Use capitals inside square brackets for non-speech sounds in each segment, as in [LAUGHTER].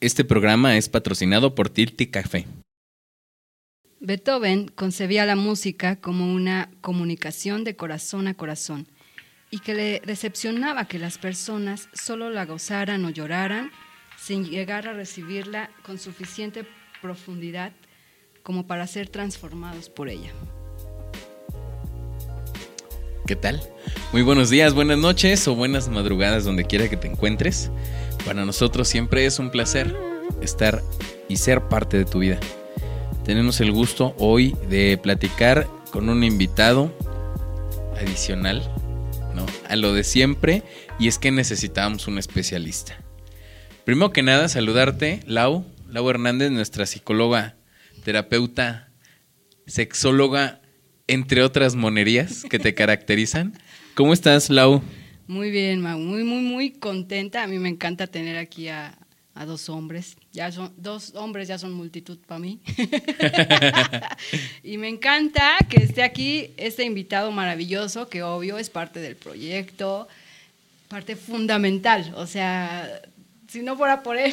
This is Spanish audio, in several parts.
Este programa es patrocinado por Tilti Café. Beethoven concebía la música como una comunicación de corazón a corazón y que le decepcionaba que las personas solo la gozaran o lloraran sin llegar a recibirla con suficiente profundidad como para ser transformados por ella. ¿Qué tal? Muy buenos días, buenas noches o buenas madrugadas donde quiera que te encuentres. Para nosotros siempre es un placer estar y ser parte de tu vida. Tenemos el gusto hoy de platicar con un invitado adicional, ¿no? A lo de siempre y es que necesitamos un especialista. Primero que nada, saludarte, Lau, Lau Hernández, nuestra psicóloga, terapeuta, sexóloga entre otras monerías que te [LAUGHS] caracterizan. ¿Cómo estás, Lau? Muy bien, Mau, muy, muy, muy contenta. A mí me encanta tener aquí a, dos hombres. Ya son dos hombres, ya son multitud para mí. [LAUGHS] [LAUGHS] y me encanta que esté aquí este invitado maravilloso, que obvio es parte del proyecto, parte fundamental. O sea, si no fuera por él,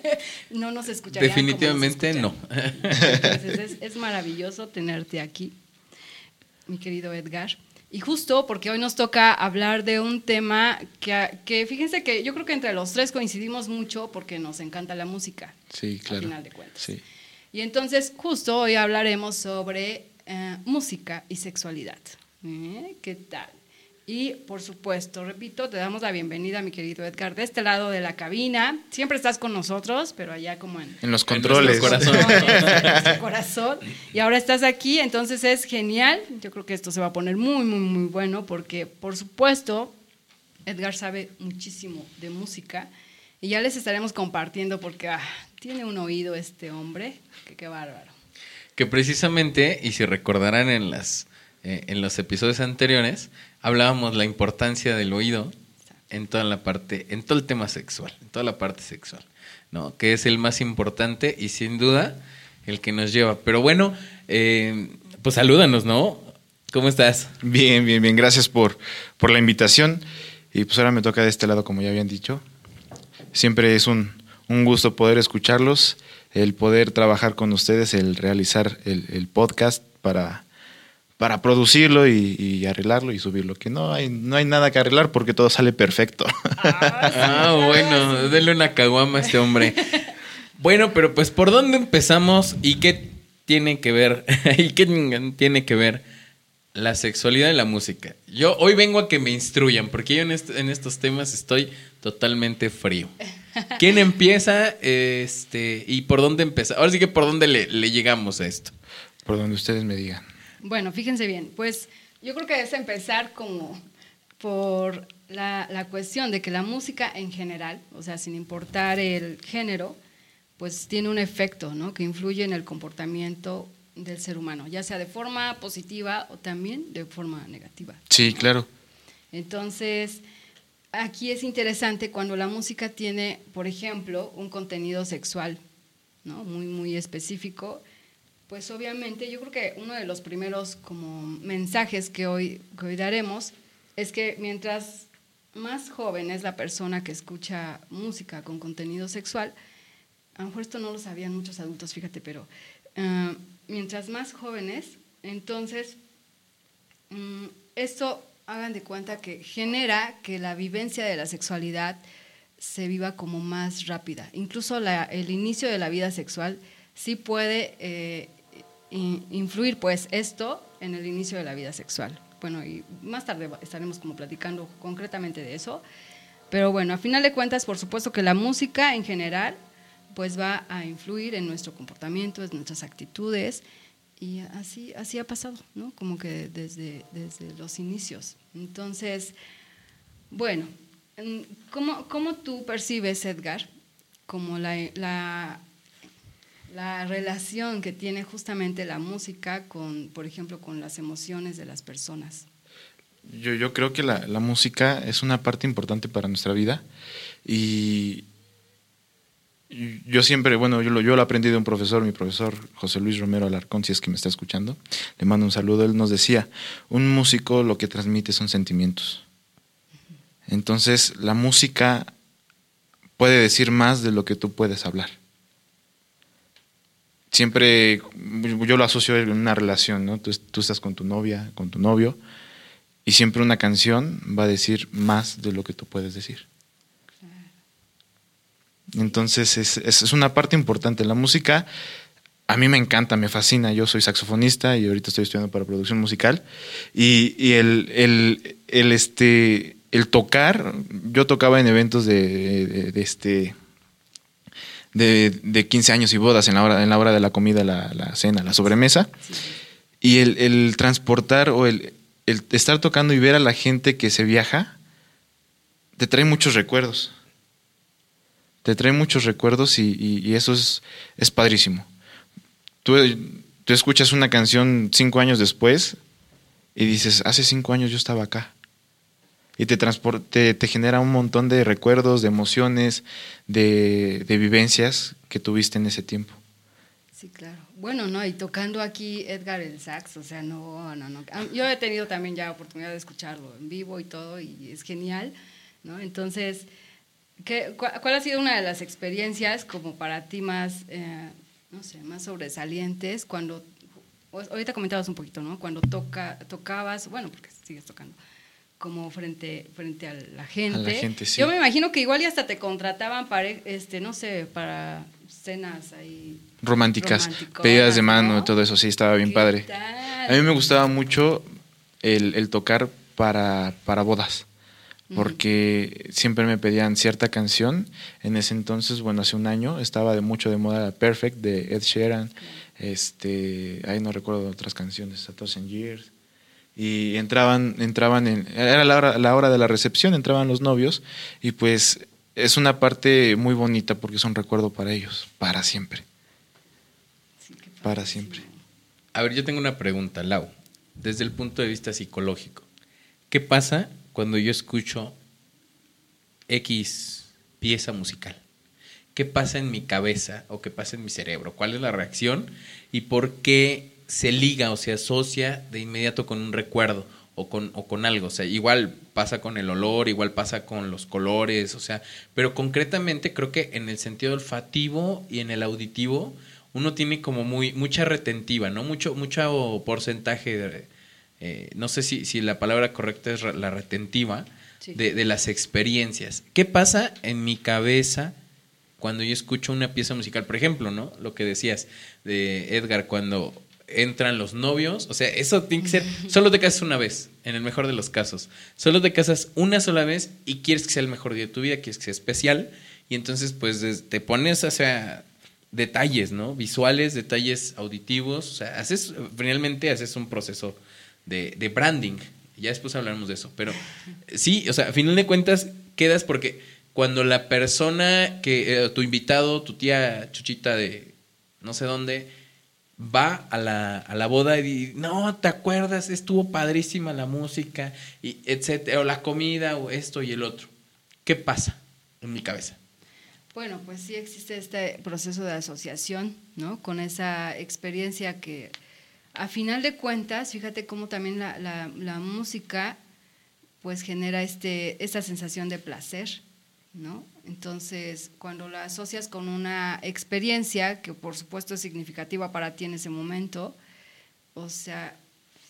[LAUGHS] no nos escucharían. Definitivamente no. Entonces es maravilloso tenerte aquí mi querido Edgar. Y justo porque hoy nos toca hablar de un tema que, que, fíjense que yo creo que entre los tres coincidimos mucho porque nos encanta la música. Sí, claro. Al final de cuentas. Sí. Y entonces justo hoy hablaremos sobre eh, música y sexualidad. ¿Eh? ¿Qué tal? Y por supuesto, repito, te damos la bienvenida, mi querido Edgar, de este lado de la cabina. Siempre estás con nosotros, pero allá como en, en los controles. En corazón. en [LAUGHS] corazón. Y ahora estás aquí, entonces es genial. Yo creo que esto se va a poner muy, muy, muy bueno, porque por supuesto, Edgar sabe muchísimo de música. Y ya les estaremos compartiendo porque ah, tiene un oído este hombre, que qué bárbaro. Que precisamente, y si recordarán en las eh, en los episodios anteriores, hablábamos la importancia del oído en toda la parte, en todo el tema sexual, en toda la parte sexual, ¿no? Que es el más importante y sin duda el que nos lleva. Pero bueno, eh, pues salúdanos, ¿no? ¿Cómo estás? Bien, bien, bien. Gracias por, por la invitación. Y pues ahora me toca de este lado, como ya habían dicho. Siempre es un, un gusto poder escucharlos, el poder trabajar con ustedes, el realizar el, el podcast para para producirlo y, arreglarlo y subirlo. Que no hay, no hay nada que arreglar porque todo sale perfecto. Ah, [LAUGHS] ah bueno, denle una caguama a este hombre. [LAUGHS] Bueno, pero pues ¿por dónde empezamos y qué tiene que ver? [LAUGHS] ¿Y qué tiene que ver la sexualidad y la música? Yo hoy vengo a que me instruyan, porque yo en, en estos temas estoy totalmente frío. ¿Quién empieza? Este, ¿Y por dónde empieza? Ahora sí que por dónde le, le llegamos a esto. Por donde ustedes me digan. Bueno, fíjense bien, pues yo creo que es empezar como por la, cuestión de que la música en general, o sea, sin importar el género, pues tiene un efecto, ¿no? Que influye en el comportamiento del ser humano, ya sea de forma positiva o también de forma negativa. Sí, claro. Entonces, aquí es interesante cuando la música tiene, por ejemplo, un contenido sexual, ¿no? Muy, muy específico pues obviamente yo creo que uno de los primeros como mensajes que hoy, hoy daremos es que mientras más joven es la persona que escucha música con contenido sexual, a lo mejor esto no lo sabían muchos adultos, fíjate, pero eh, mientras más jóvenes, entonces mm, esto hagan de cuenta que genera que la vivencia de la sexualidad se viva como más rápida. Incluso el inicio de la vida sexual sí puede eh, influir pues esto en el inicio de la vida sexual. Bueno, y más tarde estaremos como platicando concretamente de eso. Pero bueno, a final de cuentas, por supuesto que la música en general pues va a influir en nuestro comportamiento, en nuestras actitudes y así, así ha pasado, ¿no? Como que desde, desde los inicios. Entonces, bueno, ¿cómo, cómo tú percibes, Edgar, como la, la la relación que tiene justamente la música con, por ejemplo, con las emociones de las personas. Yo, yo creo que la, la, música es una parte importante para nuestra vida y yo siempre, bueno, yo lo, yo lo aprendí de un profesor, mi profesor José Luis Romero Alarcón, si es que me está escuchando, le mando un saludo, él nos decía, un músico lo que transmite son sentimientos. Entonces, la música puede decir más de lo que tú puedes hablar. Siempre yo lo asocio en una relación, ¿no? Tú, tú estás con tu novia, con tu novio, y siempre una canción va a decir más de lo que tú puedes decir. Entonces es, es, una parte importante. La música a mí me encanta, me fascina. Yo soy saxofonista y ahorita estoy estudiando para producción musical. Y, y el, el, el, este, el tocar, yo tocaba en eventos de, de, este de, de, 15 años y bodas en la hora, en la hora de la comida, la, la cena, la sobremesa. Y el, el, transportar o el, el estar tocando y ver a la gente que se viaja, te trae muchos recuerdos. Te trae muchos recuerdos y, y, y eso es, es padrísimo. Tú, tú escuchas una canción cinco años después y dices, hace cinco años yo estaba acá y te, te, te, genera un montón de recuerdos, de emociones, de, de, vivencias que tuviste en ese tiempo. Sí, claro. Bueno, no, y tocando aquí Edgar el sax, o sea, no, no, no. Yo he tenido también ya oportunidad de escucharlo en vivo y todo, y es genial, ¿no? Entonces, ¿qué, ¿cuál ha sido una de las experiencias como para ti más, eh, no sé, más sobresalientes cuando, ahorita comentabas un poquito, ¿no? Cuando toca, tocabas, bueno, porque sigues tocando, como frente, frente a la gente. A la gente sí. Yo me imagino que igual y hasta te contrataban para, este, no sé, para cenas ahí. Románticas, pedidas de mano, ¿no? todo eso, sí, estaba bien padre. Tal? A mí me gustaba mucho el, el tocar para, para bodas, porque uh -huh. siempre me pedían cierta canción. En ese entonces, bueno, hace un año, estaba de mucho de moda Perfect de Ed Sheeran. Este, ahí no recuerdo otras canciones, A Thousand Years y entraban, entraban en, era la hora, la hora de la recepción, entraban los novios y pues es una parte muy bonita porque es un recuerdo para ellos, para siempre. Sí, para siempre. A ver, yo tengo una pregunta, Lau, desde el punto de vista psicológico. ¿Qué pasa cuando yo escucho X pieza musical? ¿Qué pasa en mi cabeza o qué pasa en mi cerebro? ¿Cuál es la reacción? ¿Y por qué se liga o se asocia de inmediato con un recuerdo o con, o con algo. O sea, igual pasa con el olor, igual pasa con los colores, o sea, pero concretamente creo que en el sentido olfativo y en el auditivo uno tiene como muy mucha retentiva, ¿no? Mucho, mucho porcentaje de, eh, no sé si, si, la palabra correcta es la retentiva sí. de, de las experiencias. ¿Qué pasa en mi cabeza cuando yo escucho una pieza musical? Por ejemplo, ¿no? Lo que decías de Edgar, cuando entran los novios, o sea, eso tiene que ser, solo te casas una vez, en el mejor de los casos, solo te casas una sola vez y quieres que sea el mejor día de tu vida, quieres que sea especial, y entonces pues te pones, sea, detalles, ¿no? Visuales, detalles auditivos, o sea, haces, finalmente haces un proceso de, de branding, ya después hablaremos de eso, pero sí, o sea, a final de cuentas quedas porque cuando la persona que, eh, tu invitado, tu tía Chuchita de no sé dónde, va a la, a la boda y no, ¿te acuerdas? Estuvo padrísima la música, y etcétera, o la comida, o esto y el otro. ¿Qué pasa en mi cabeza? Bueno, pues sí existe este proceso de asociación, ¿no? Con esa experiencia que, a final de cuentas, fíjate cómo también la, la, la música, pues genera este, esta sensación de placer, ¿no? Entonces, cuando la asocias con una experiencia que por supuesto es significativa para ti en ese momento, o sea,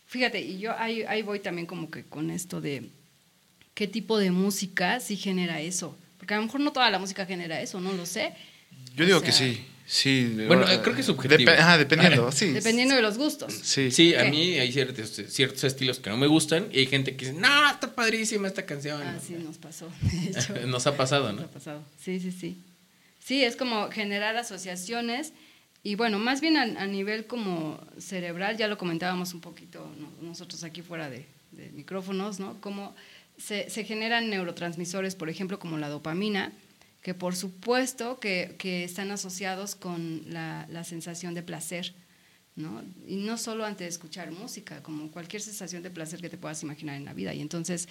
fíjate, y yo ahí, ahí voy también como que con esto de qué tipo de música sí genera eso, porque a lo mejor no toda la música genera eso, no lo sé. Yo digo o sea, que sí. Sí, bueno, creo que es subjetivo. Dep ajá, dependiendo, sí. Dependiendo de los gustos. Sí, sí a mí hay ciertos, ciertos, estilos que no me gustan y hay gente que dice, no, está padrísima esta canción. Ah, sí, nos pasó. [LAUGHS] nos ha pasado, ¿no? Nos ha pasado, sí, sí, sí. Sí, es como generar asociaciones y bueno, más bien a, a nivel como cerebral, ya lo comentábamos un poquito ¿no? nosotros aquí fuera de, de micrófonos, ¿no? Como se, se generan neurotransmisores, por ejemplo, como la dopamina, que por supuesto que, que están asociados con la, la, sensación de placer, ¿no? Y no solo ante escuchar música, como cualquier sensación de placer que te puedas imaginar en la vida. Y entonces,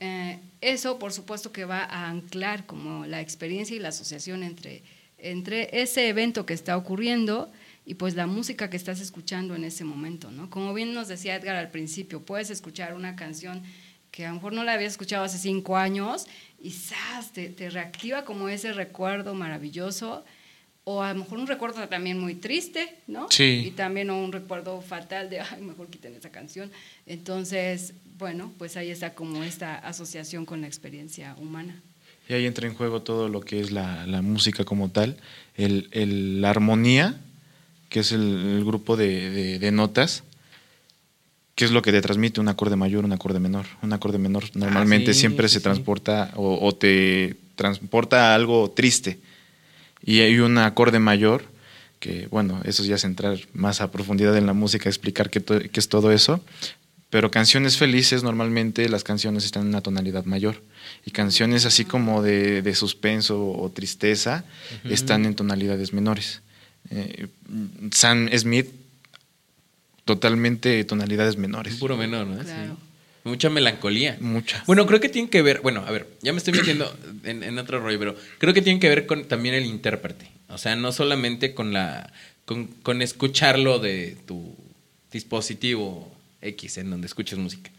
eh, eso por supuesto que va a anclar como la experiencia y la asociación entre, entre ese evento que está ocurriendo y pues la música que estás escuchando en ese momento, ¿no? Como bien nos decía Edgar al principio, puedes escuchar una canción que a lo mejor no la habías escuchado hace cinco años y ¡zas! Te, te reactiva como ese recuerdo maravilloso o a lo mejor un recuerdo también muy triste, ¿no? Sí. Y también un recuerdo fatal de, ay, mejor quiten esa canción. Entonces, bueno, pues ahí está como esta asociación con la experiencia humana. Y ahí entra en juego todo lo que es la, la música como tal, el, el- la armonía, que es el, el grupo de, de- de notas, que es lo que te transmite un acorde mayor, un acorde menor. Un acorde menor normalmente Ah, sí, siempre sí, se transporta o, o te transporta a algo triste. Y hay un acorde mayor, que bueno, eso ya es entrar más a profundidad en la música, explicar qué, qué es todo eso. Pero canciones felices, normalmente las canciones están en una tonalidad mayor. Y canciones así como de, de suspenso o tristeza están en tonalidades menores. Eh, Sam Smith, totalmente tonalidades menores. Puro menor, ¿no? Claro. Sí. Mucha melancolía. Mucha. Bueno, creo que tiene que ver, bueno, a ver, ya me estoy metiendo en, en otro rollo, pero creo que tiene que ver con también el intérprete. O sea, no solamente con la, con, con escucharlo de tu dispositivo X en donde escuches música.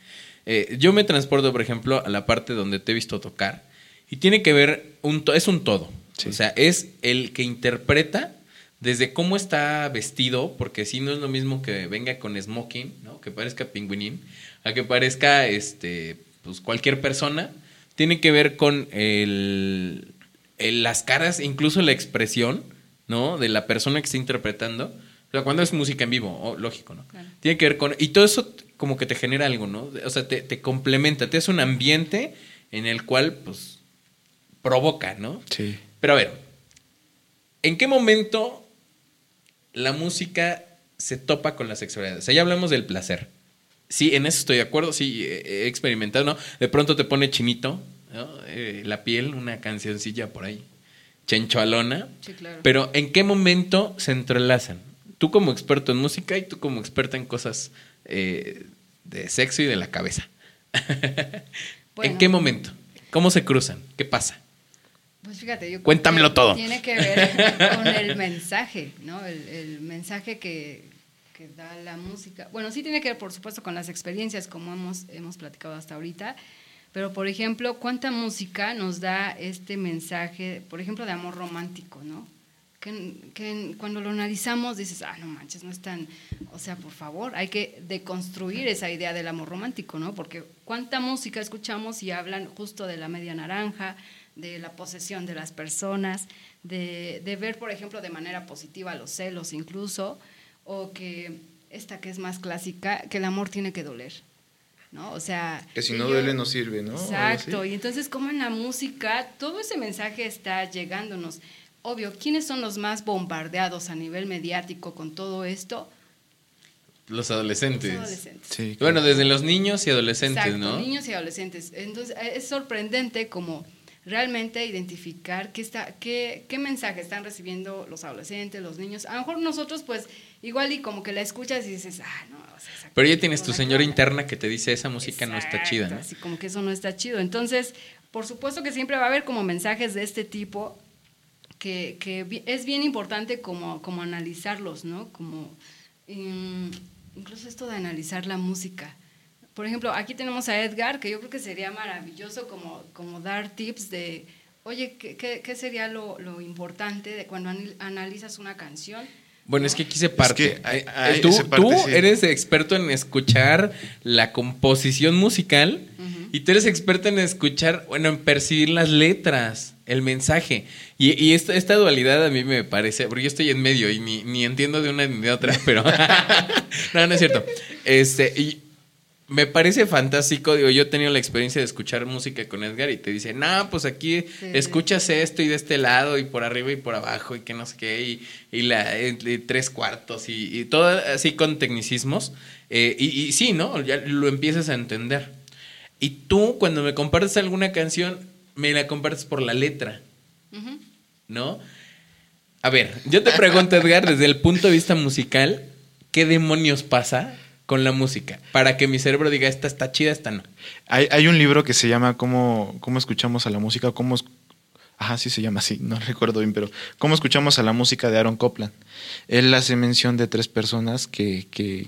Eh, yo me transporto, por ejemplo, a la parte donde te he visto tocar y tiene que ver, un to- es un todo. Sí. O sea, es el que interpreta desde cómo está vestido, porque si no es lo mismo que venga con smoking, ¿no? Que parezca pingüinín, a que parezca este, pues cualquier persona. Tiene que ver con el, el- las caras, incluso la expresión, ¿no? De la persona que está interpretando. O sea, cuando es música en vivo, oh, lógico, ¿no? Claro. Tiene que ver con... Y todo eso como que te genera algo, ¿no? O sea, te, te complementa, te hace un ambiente en el cual, pues, provoca, ¿no? Sí. Pero a ver, ¿en qué momento la música se topa con la sexualidad? O sea, ya hablamos del placer. Sí, en eso estoy de acuerdo, sí, he experimentado, ¿no? De pronto te pone chinito, ¿no? Eh, la piel, una cancioncilla por ahí, chenchoalona. Sí, claro. Pero ¿en qué momento se entrelazan? Tú como experto en música y tú como experta en cosas eh, de sexo y de la cabeza. [LAUGHS] ¿En qué momento? ¿Cómo se cruzan? ¿Qué pasa? Pues fíjate, yo Cuéntamelo que todo. Tiene que ver [LAUGHS] con el mensaje, ¿no? El, el mensaje que, que da la música. Bueno, sí tiene que ver, por supuesto, con las experiencias, como hemos, hemos platicado hasta ahorita. Pero, por ejemplo, ¿cuánta música nos da este mensaje, por ejemplo, de amor romántico, ¿no? Que, que cuando lo analizamos dices, ah, no manches, no es tan. O sea, por favor, hay que deconstruir esa idea del amor romántico, ¿no? Porque cuánta música escuchamos y hablan justo de la media naranja, de la posesión de las personas, de, de ver, por ejemplo, de manera positiva los celos incluso, o que esta que es más clásica, que el amor tiene que doler, ¿no? O sea... Que si no yo- duele no sirve, ¿no? Exacto, y entonces como en la música todo ese mensaje está llegándonos. Obvio, ¿quiénes son los más bombardeados a nivel mediático con todo esto? Los Los adolescentes. adolescentes. Sí, Bueno, desde los niños y adolescentes, Exacto, ¿no? niños y adolescentes. Entonces es sorprendente como realmente identificar qué, está, qué, qué mensaje están recibiendo los adolescentes, los niños. A lo mejor nosotros pues igual y como que la escuchas y dices, ah, no. o sea, Pero ya tienes tu señora quiero". interna que te dice esa música no está chida. Así como que eso no está chido. Entonces, por supuesto que siempre va a haber como mensajes de este tipo que, que es bien importante como, como analizarlos, ¿no? Como mm, incluso esto de analizar la música. Por ejemplo, aquí tenemos a Edgar, que yo creo que sería maravilloso como, como dar tips de, oye, ¿qué, qué- qué sería lo, lo importante de cuando analizas una canción? Bueno, es que aquí se parte. que hay- Eh, hay- tú se parte, tú sí. eres experto en escuchar la composición musical y tú eres experto en escuchar, bueno, en percibir las letras, el mensaje. Y, y esta, esta dualidad a mí me parece, porque yo estoy en medio y ni, ni entiendo de una ni de otra, [LAUGHS] pero [LAUGHS] no, no es cierto. Este, y me parece fantástico, digo, yo he tenido la experiencia de escuchar música con Edgar y te dice, no, pues aquí Sí. escuchas esto y de este lado y por arriba y por abajo y que no sé qué, y, y la y tres cuartos y, y todo así con tecnicismos. Eh, y, y sí, ¿no? Ya lo empiezas a entender. Y tú, cuando me compartes alguna canción, me la compartes por la letra. ¿no? A ver, yo te pregunto, Edgar, desde el punto de vista musical, ¿qué demonios pasa con la música? Para que mi cerebro diga, esta está chida, esta no. Hay, hay un libro que se llama ¿Cómo, cómo escuchamos a la música? ¿Cómo Ajá, sí se llama así, no [LAUGHS] recuerdo bien, pero ¿Cómo escuchamos a la música de Aaron Copland? Él hace mención de tres personas que, que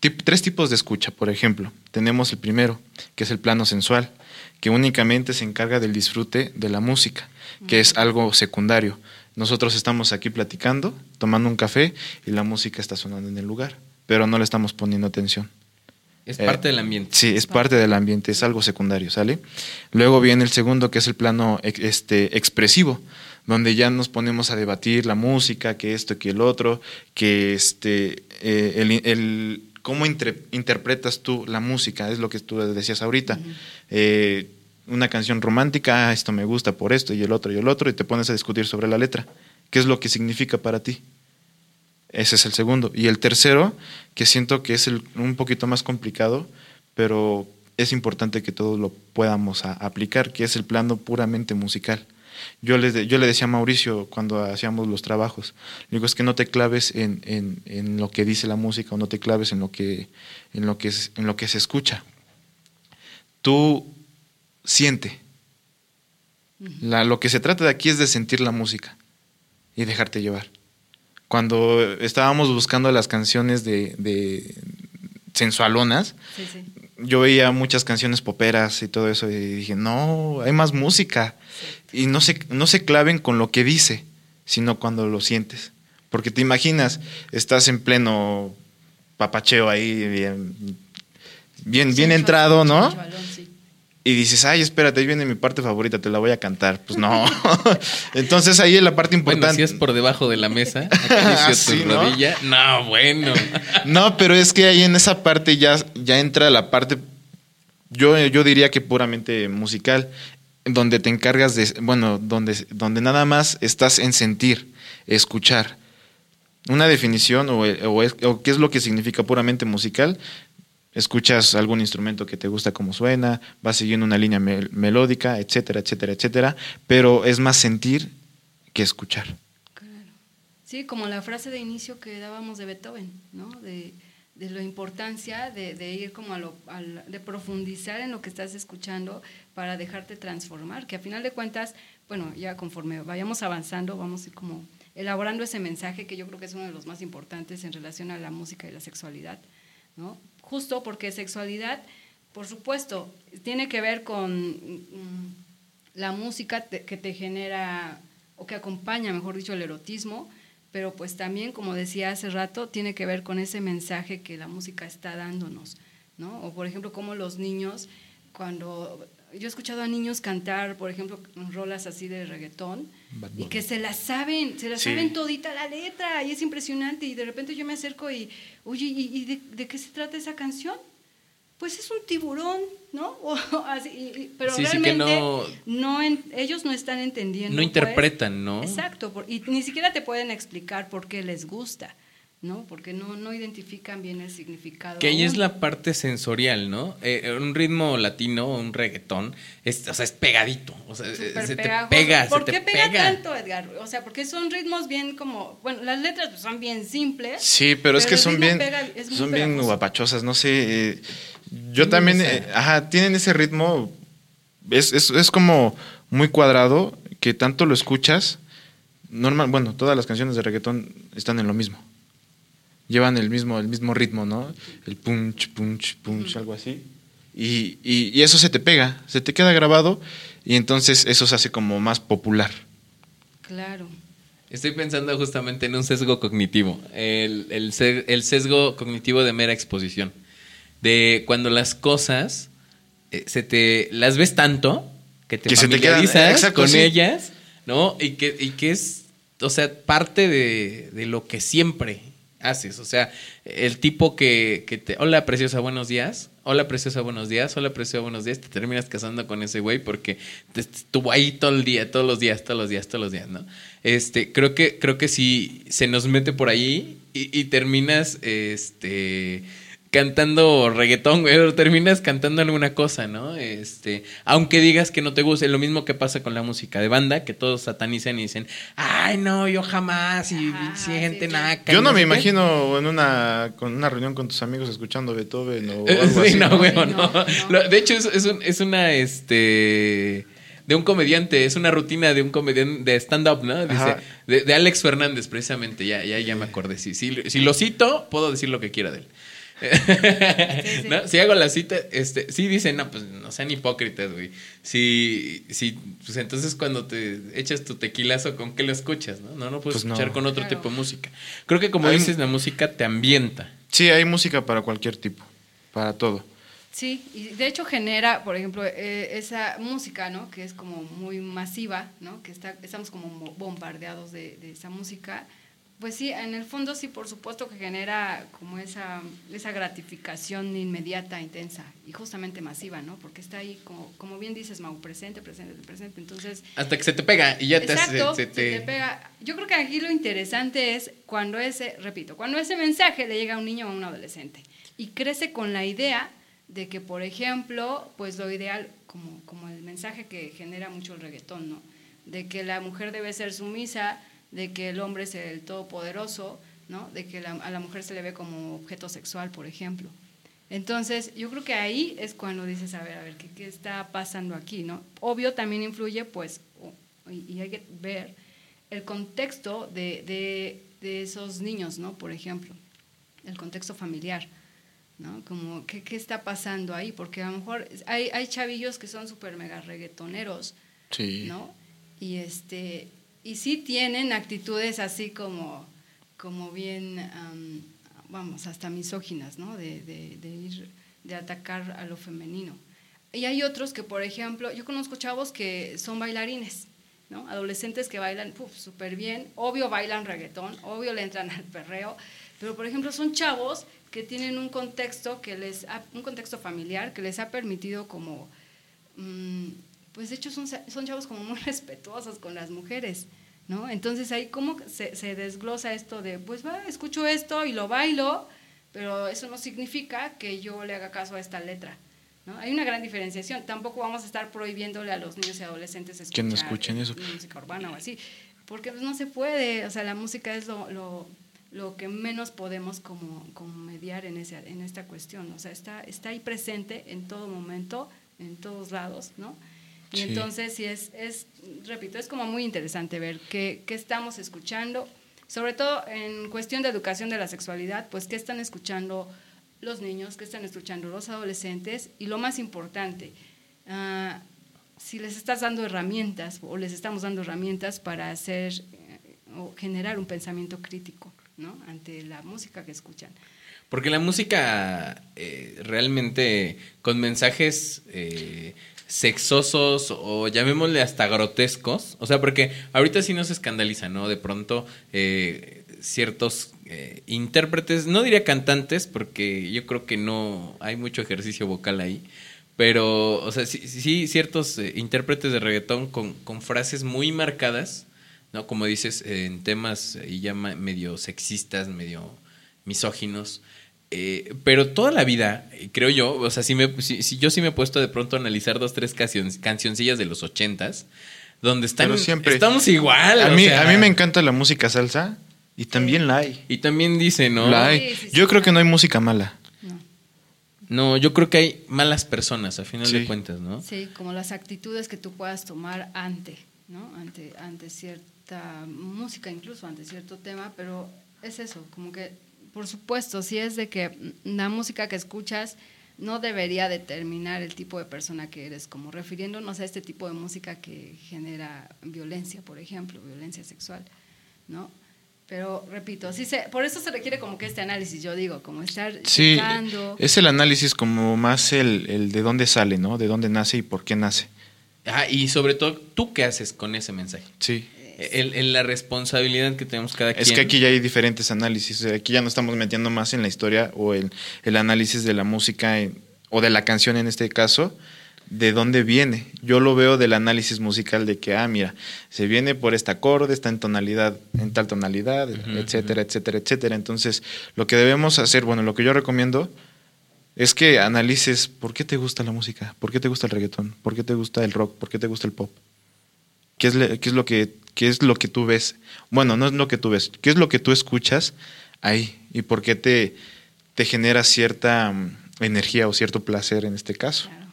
tres tipos de escucha, por ejemplo. Tenemos el primero, que es el plano sensual, que únicamente se encarga del disfrute de la música, que es algo secundario. Nosotros estamos aquí platicando, tomando un café y la música está sonando en el lugar, pero no le estamos poniendo atención. Es parte del ambiente. Sí, es parte del ambiente, es algo secundario, ¿sale? Luego viene el segundo, que es el plano este, expresivo, donde ya nos ponemos a debatir la música, que esto, que el otro, que este, eh, el, cómo interpretas tú la música, es lo que tú decías ahorita. Eh, una canción romántica, ah, esto me gusta por esto y el otro y el otro, y te pones a discutir sobre la letra. ¿Qué es lo que significa para ti? Ese es el segundo. Y el tercero, que siento que es un poquito más complicado, pero es importante que todos lo podamos aplicar, que es el plano puramente musical. Yo le, yo le decía a Mauricio cuando hacíamos los trabajos, digo, es que no te claves en, en, lo que dice la música o no te claves en lo que, en lo que, en lo que se escucha. Tú siente. lo que se trata de aquí es de sentir la música y dejarte llevar. Cuando estábamos buscando las canciones de, de sensualonas, yo veía muchas canciones poperas y todo eso y dije, no, hay más música. Y no se, no se claven con lo que dice, sino cuando lo sientes. Porque te imaginas, estás en pleno papacheo ahí, bien, bien, bien entrado, ¿no? Y dices, ay, espérate, ahí viene mi parte favorita, te la voy a cantar. Pues no. [LAUGHS] Entonces ahí es la parte importante. Bueno, si es por debajo de la mesa, [LAUGHS] acá tu ¿no? rodilla. No, bueno. no, pero es que ahí en esa parte ya, ya entra la parte, yo, yo diría que puramente musical, donde te encargas de, bueno, donde, donde nada más estás en sentir, escuchar. Una definición o, o, o qué es lo que significa puramente musical escuchas algún instrumento que te gusta como suena, vas siguiendo una línea melódica, etcétera, etcétera, etcétera, pero es más sentir que escuchar. Sí, como la frase de inicio que dábamos de Beethoven, ¿no? De, de la importancia de, de ir como a lo, de profundizar en lo que estás escuchando para dejarte transformar, que a final de cuentas, bueno, ya conforme vayamos avanzando, vamos a ir como elaborando ese mensaje que yo creo que es uno de los más importantes en relación a la música y la sexualidad, ¿no? Justo porque sexualidad, por supuesto, tiene que ver con mm, la música que te genera o que acompaña, mejor dicho, el erotismo, pero pues también, como decía hace rato, tiene que ver con ese mensaje que la música está dándonos, ¿no? O por ejemplo, como los niños, cuando yo he escuchado a niños cantar, por ejemplo, rolas así de reggaetón, y que se las saben, se las saben todita la letra, y es impresionante, y de repente yo me acerco y, oye, ¿y, de, qué se trata esa canción? Pues es un tiburón, ¿no? [LAUGHS] pero realmente no, ellos no están entendiendo. No pues. interpretan, ¿no? Exacto, y ni siquiera te pueden explicar por qué les gusta. ¿No? Porque no, no identifican bien el significado. Que ahí es la parte sensorial, ¿no? Eh, un ritmo latino, un reggaetón, es, o sea, es pegadito, o sea, se te pega, ¿Por qué pega, tanto, Edgar? O sea, porque son ritmos bien como, bueno, las letras pues, son bien simples. Sí, pero, es que son bien, son bien guapachosas, no sé. Eh, yo también, eh, ajá, tienen ese ritmo, es, es, es como muy cuadrado, que tanto lo escuchas, normal, bueno, todas las canciones de reggaetón están en lo mismo llevan el mismo, el mismo ritmo, ¿no? El punch, punch, punch, algo así. Y, y, eso se te pega, se te queda grabado y entonces eso se hace como más popular. Claro. Estoy pensando justamente en un sesgo cognitivo, el, el, el sesgo cognitivo de mera exposición. De cuando las cosas eh, se te las ves tanto que te familiarizas con ellas, ¿no? Y que, y que es, o sea, parte de, de lo que siempre haces. O sea, el tipo que, que, te, hola preciosa, buenos días, hola preciosa, buenos días, hola preciosa, buenos días, te terminas casando con ese güey porque estuvo ahí todo el día, todos los días, todos los días, todos los días, ¿no? Este, creo que, creo que si se nos mete por ahí y, y terminas, este cantando reggaetón, güey, o terminas cantando alguna cosa, ¿no? Este, aunque digas que no te guste, lo mismo que pasa con la música de banda, que todos satanizan y dicen, ay, no, yo jamás, y, si gente nada. Yo no, me imagino en una, con una reunión con tus amigos escuchando Beethoven o algo así. No, güey, no. De hecho, es, es, es una, este de un comediante, es una rutina de un comediante de stand-up, ¿no? Dice, de, Alex Fernández, precisamente, ya, ya, ya me acordé. Si, si, si, lo cito, puedo decir lo que quiera de él. [LAUGHS] sí. ¿No? Si hago la cita, este, sí dicen, no, pues no sean hipócritas, güey. Si, si, pues entonces cuando te echas tu tequilazo, ¿con qué lo escuchas? No, no, no puedes Pues no. escuchar con otro Claro. tipo de música. Creo que como Hay- dices, la música te ambienta. Sí, hay música para cualquier tipo, para todo. Sí, y de hecho genera, por ejemplo, eh, esa música, ¿no? Que es como muy masiva, ¿no? Que está, estamos como mo- bombardeados de, de esa música. Pues sí, en el fondo sí, por supuesto que genera como esa, esa gratificación inmediata, intensa y justamente masiva, ¿no? Porque está ahí, como, como bien dices, Mau, presente, presente, presente. Entonces, Hasta que se te pega y ya te Exacto, se se te... te pega. Yo creo que aquí lo interesante es cuando ese, repito, cuando ese mensaje le llega a un niño o a un adolescente y crece con la idea de que, por ejemplo, pues lo ideal, como, como el mensaje que genera mucho el reggaetón, ¿no? De que la mujer debe ser sumisa, de que el hombre es el todopoderoso, ¿no? De que la- a la mujer se le ve como objeto sexual, por ejemplo. Entonces, yo creo que ahí es cuando dices, a ver, a ver, ¿qué, qué está pasando aquí, no? Obvio también influye, pues, y, y hay que ver el contexto de, de- de esos niños, ¿no? Por ejemplo, el contexto familiar, ¿no? Como, ¿qué, qué está pasando ahí? Porque a lo mejor hay, hay chavillos que son súper mega reggaetoneros, Sí. ¿no? Y este y sí tienen actitudes así como como bien am, vamos hasta misóginas, ¿no? De, de- de ir de atacar a lo femenino. Y hay otros que, por ejemplo, yo conozco chavos que son bailarines, ¿no? Adolescentes que bailan súper bien, obvio bailan reggaetón, obvio le entran al perreo, pero por ejemplo son chavos que tienen un contexto que les ha- un contexto familiar que les ha permitido como mm, pues de hecho son, son chavos como muy [LAUGHS] respetuosos con las mujeres, ¿no? Entonces ahí cómo se, se desglosa esto de, pues va, escucho esto y lo bailo, pero eso no significa que yo le haga caso a esta letra, ¿no? Hay una gran diferenciación. Tampoco vamos a estar prohibiéndole a los niños y adolescentes escuchar Que no escuchen eso. música urbana o así, porque pues, no se puede, o sea, la música es lo, lo, lo que menos podemos como, como mediar en, ese, en esta cuestión, o sea, está, está ahí presente en todo momento, en todos lados, ¿no? Y Sí. entonces sí es, es, repito, es como muy interesante ver qué, qué estamos escuchando, sobre todo en cuestión de educación de la sexualidad, pues qué están escuchando los niños, qué están escuchando los adolescentes y lo más importante, ah, si les estás dando herramientas o les estamos dando herramientas para hacer eh, o generar un pensamiento crítico ¿no? ante la música que escuchan. Porque la música eh, realmente con mensajes eh, sexosos o llamémosle hasta grotescos, o sea, porque ahorita sí nos escandaliza, ¿no? De pronto eh, ciertos eh, intérpretes, no diría cantantes, porque yo creo que no hay mucho ejercicio vocal ahí, pero, o sea, sí, ciertos eh, intérpretes de reggaetón con, con frases muy marcadas, ¿no? Como dices, en temas y ya medio sexistas, medio misóginos. Eh, pero toda la vida, creo yo, o sea, si, me, si, si yo sí me he puesto de pronto a analizar dos, tres canción- cancioncillas de los ochentas, donde están, Pero siempre- estamos igual. A o mí, sea, a mí me encanta la música salsa y también la hay. Y también dice, ¿no? La hay. Sí, sí, sí. Yo creo que no hay música mala. ¿no? No, yo creo que hay malas personas, a final Sí. de cuentas, ¿no? Sí, como las actitudes que tú puedas tomar ante, ¿no? Ante, ante cierta música, incluso ante cierto tema, pero es eso, como que, por supuesto, si es de que la música que escuchas no debería determinar el tipo de persona que eres, como refiriéndonos a este tipo de música que genera violencia, por ejemplo, violencia sexual, ¿no? Pero repito, sí se, por eso se requiere como que este análisis, yo digo, como estar Sí, checando. es el análisis como más el, el de dónde sale, ¿no? De dónde nace y por qué nace. Ah, y sobre todo, ¿tú qué haces con ese mensaje? Sí. El, el- la responsabilidad que tenemos cada quien. Es que aquí ya hay diferentes análisis. Aquí ya no estamos metiendo más en la historia o el, el análisis de la música en- o de la canción en este caso, de dónde viene. Yo lo veo del análisis musical de que, ah, mira, se viene por este acorde, está en tonalidad, en tal tonalidad, etcétera, etcétera, etcétera. Entonces, lo que debemos hacer, bueno, lo que yo recomiendo es que analices por qué te gusta la música, por qué te gusta el reggaetón, por qué te gusta el rock, por qué te gusta el pop. ¿Qué es, le- qué es lo que qué es lo que tú ves? Bueno, no es lo que tú ves, ¿qué es lo que tú escuchas ahí y por qué te, te genera cierta mm, energía o cierto placer en este caso? Claro.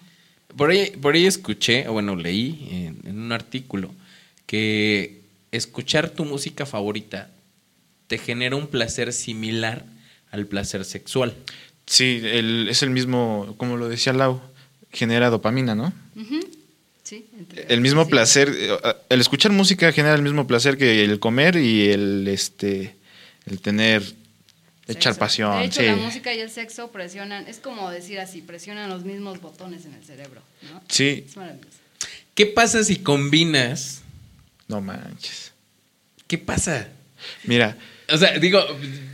Por ahí, por ahí escuché, o bueno, leí en, en un artículo que escuchar tu música favorita te genera un placer similar al placer sexual. Sí, el- es el mismo, como lo decía Lau, genera dopamina, ¿no? El mismo sí. placer, eh, el escuchar música genera el mismo placer que el comer y el este el tener echar pasión. De hecho, sí. la música y el sexo presionan, es como decir así, presionan los mismos botones en el cerebro, ¿no? Sí, Es maravilloso. ¿Qué pasa si combinas? no manches. ¿Qué pasa? Mira, O sea, digo,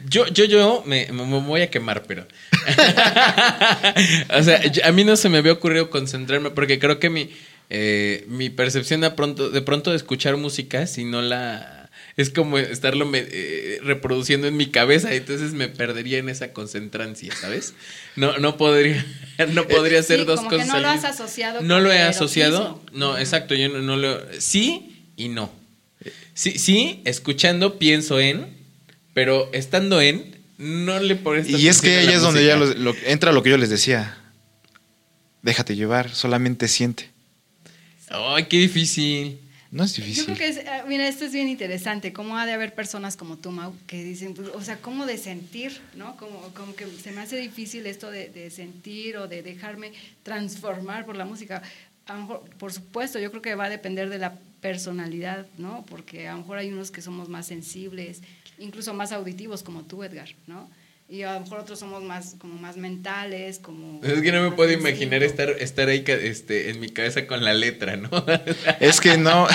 yo, yo, yo me, voy a quemar, pero. [LAUGHS] o sea, a mí no se me había ocurrido concentrarme porque creo que mi, eh, mi percepción de pronto, de pronto de escuchar música, si no la. Es como estarlo me- eh, reproduciendo en mi cabeza, entonces me perdería en esa concentrancia, ¿sabes? No, no podría, [LAUGHS] no podría hacer Sí, dos como que cosas. no lo has asociado No con lo he el asociado. erotismo. No, exacto, yo no, no lo. Sí y no. Sí, sí, escuchando pienso en, pero estando en, no le pones y es que atención a ella la es donde ya música. lo- lo- entra lo que yo les decía. Déjate llevar, solamente siente. Ay, qué difícil. No es Yo difícil. creo que es, ah, mira, esto es bien interesante, cómo ha de haber personas como tú, Mau, que dicen, pues, o sea, cómo de sentir, ¿no? Como, como que se me hace difícil esto de, de sentir o de dejarme transformar por la música. A lo mejor, por supuesto, yo creo que va a depender de la personalidad, ¿no? Porque a lo mejor hay unos que somos más sensibles, incluso más auditivos como tú, Edgar, ¿no? Y a lo mejor otros somos más, como más mentales, como... Es que no me puedo imaginar estar, estar ahí este, en mi cabeza con la letra, ¿no? [LAUGHS] Es que [LAUGHS] no.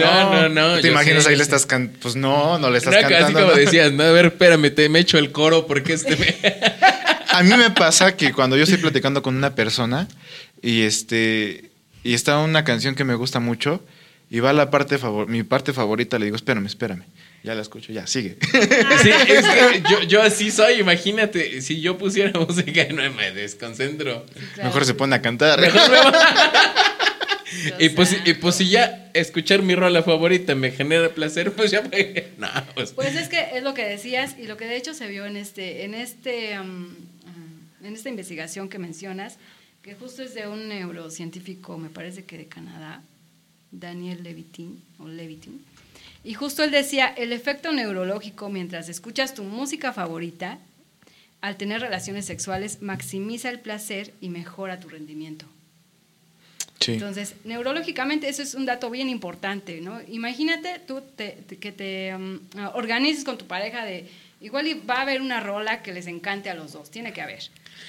No, no, no, ¿Te imaginas sé, ahí le estás cantando? Pues no, no le estás No, así cantando. como ¿no? decías, no, a ver, espérame, te, me echo el coro porque este me... [LAUGHS] A mí me pasa que cuando yo estoy platicando con una persona y este y está una canción que me gusta mucho y va la parte favor, mi parte favorita, le digo, espérame, espérame. Ya la escucho, ya, sigue. [LAUGHS] Sí, es que yo, yo así soy, imagínate, si yo pusiera [LAUGHS] música, no me desconcentro. Claro. Mejor se pone a cantar. Mejor me [LAUGHS] Y pues, y pues si ya escuchar mi rola favorita me genera placer, pues ya pues, no, pues, Pues es que es lo que decías y lo que de hecho se vio en este, en este, um, en esta investigación que mencionas, que justo es de un neurocientífico, me parece que de Canadá, Daniel Levitin o Levitin, y justo él decía el efecto neurológico mientras escuchas tu música favorita, al tener relaciones sexuales maximiza el placer y mejora tu rendimiento. Sí. Entonces, neurológicamente eso es un dato bien importante, ¿no? Imagínate tú te- te- que te um, organices con tu pareja de igual y va a haber una rola que les encante a los dos, tiene que haber.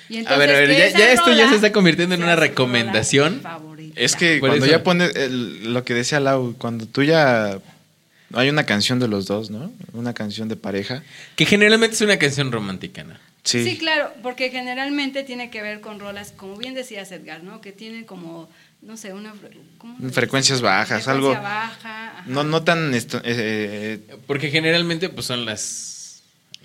Y A ver, a ver, ya- esto ya se está convirtiendo en una recomendación. favorita. Es que cuando eso. ya pones el- lo que decía Lau, cuando tú ya hay una canción de los dos, ¿no? Una canción de pareja. que generalmente es una canción romántica, ¿no? Sí. Sí. claro, porque generalmente tiene que ver con rolas, como bien decías Edgar, ¿no? Que tienen como, no sé, una... ¿cómo Frecuencias bajas, Frecuencia algo- baja. No, no tan esto- eh, eh, Porque generalmente pues son las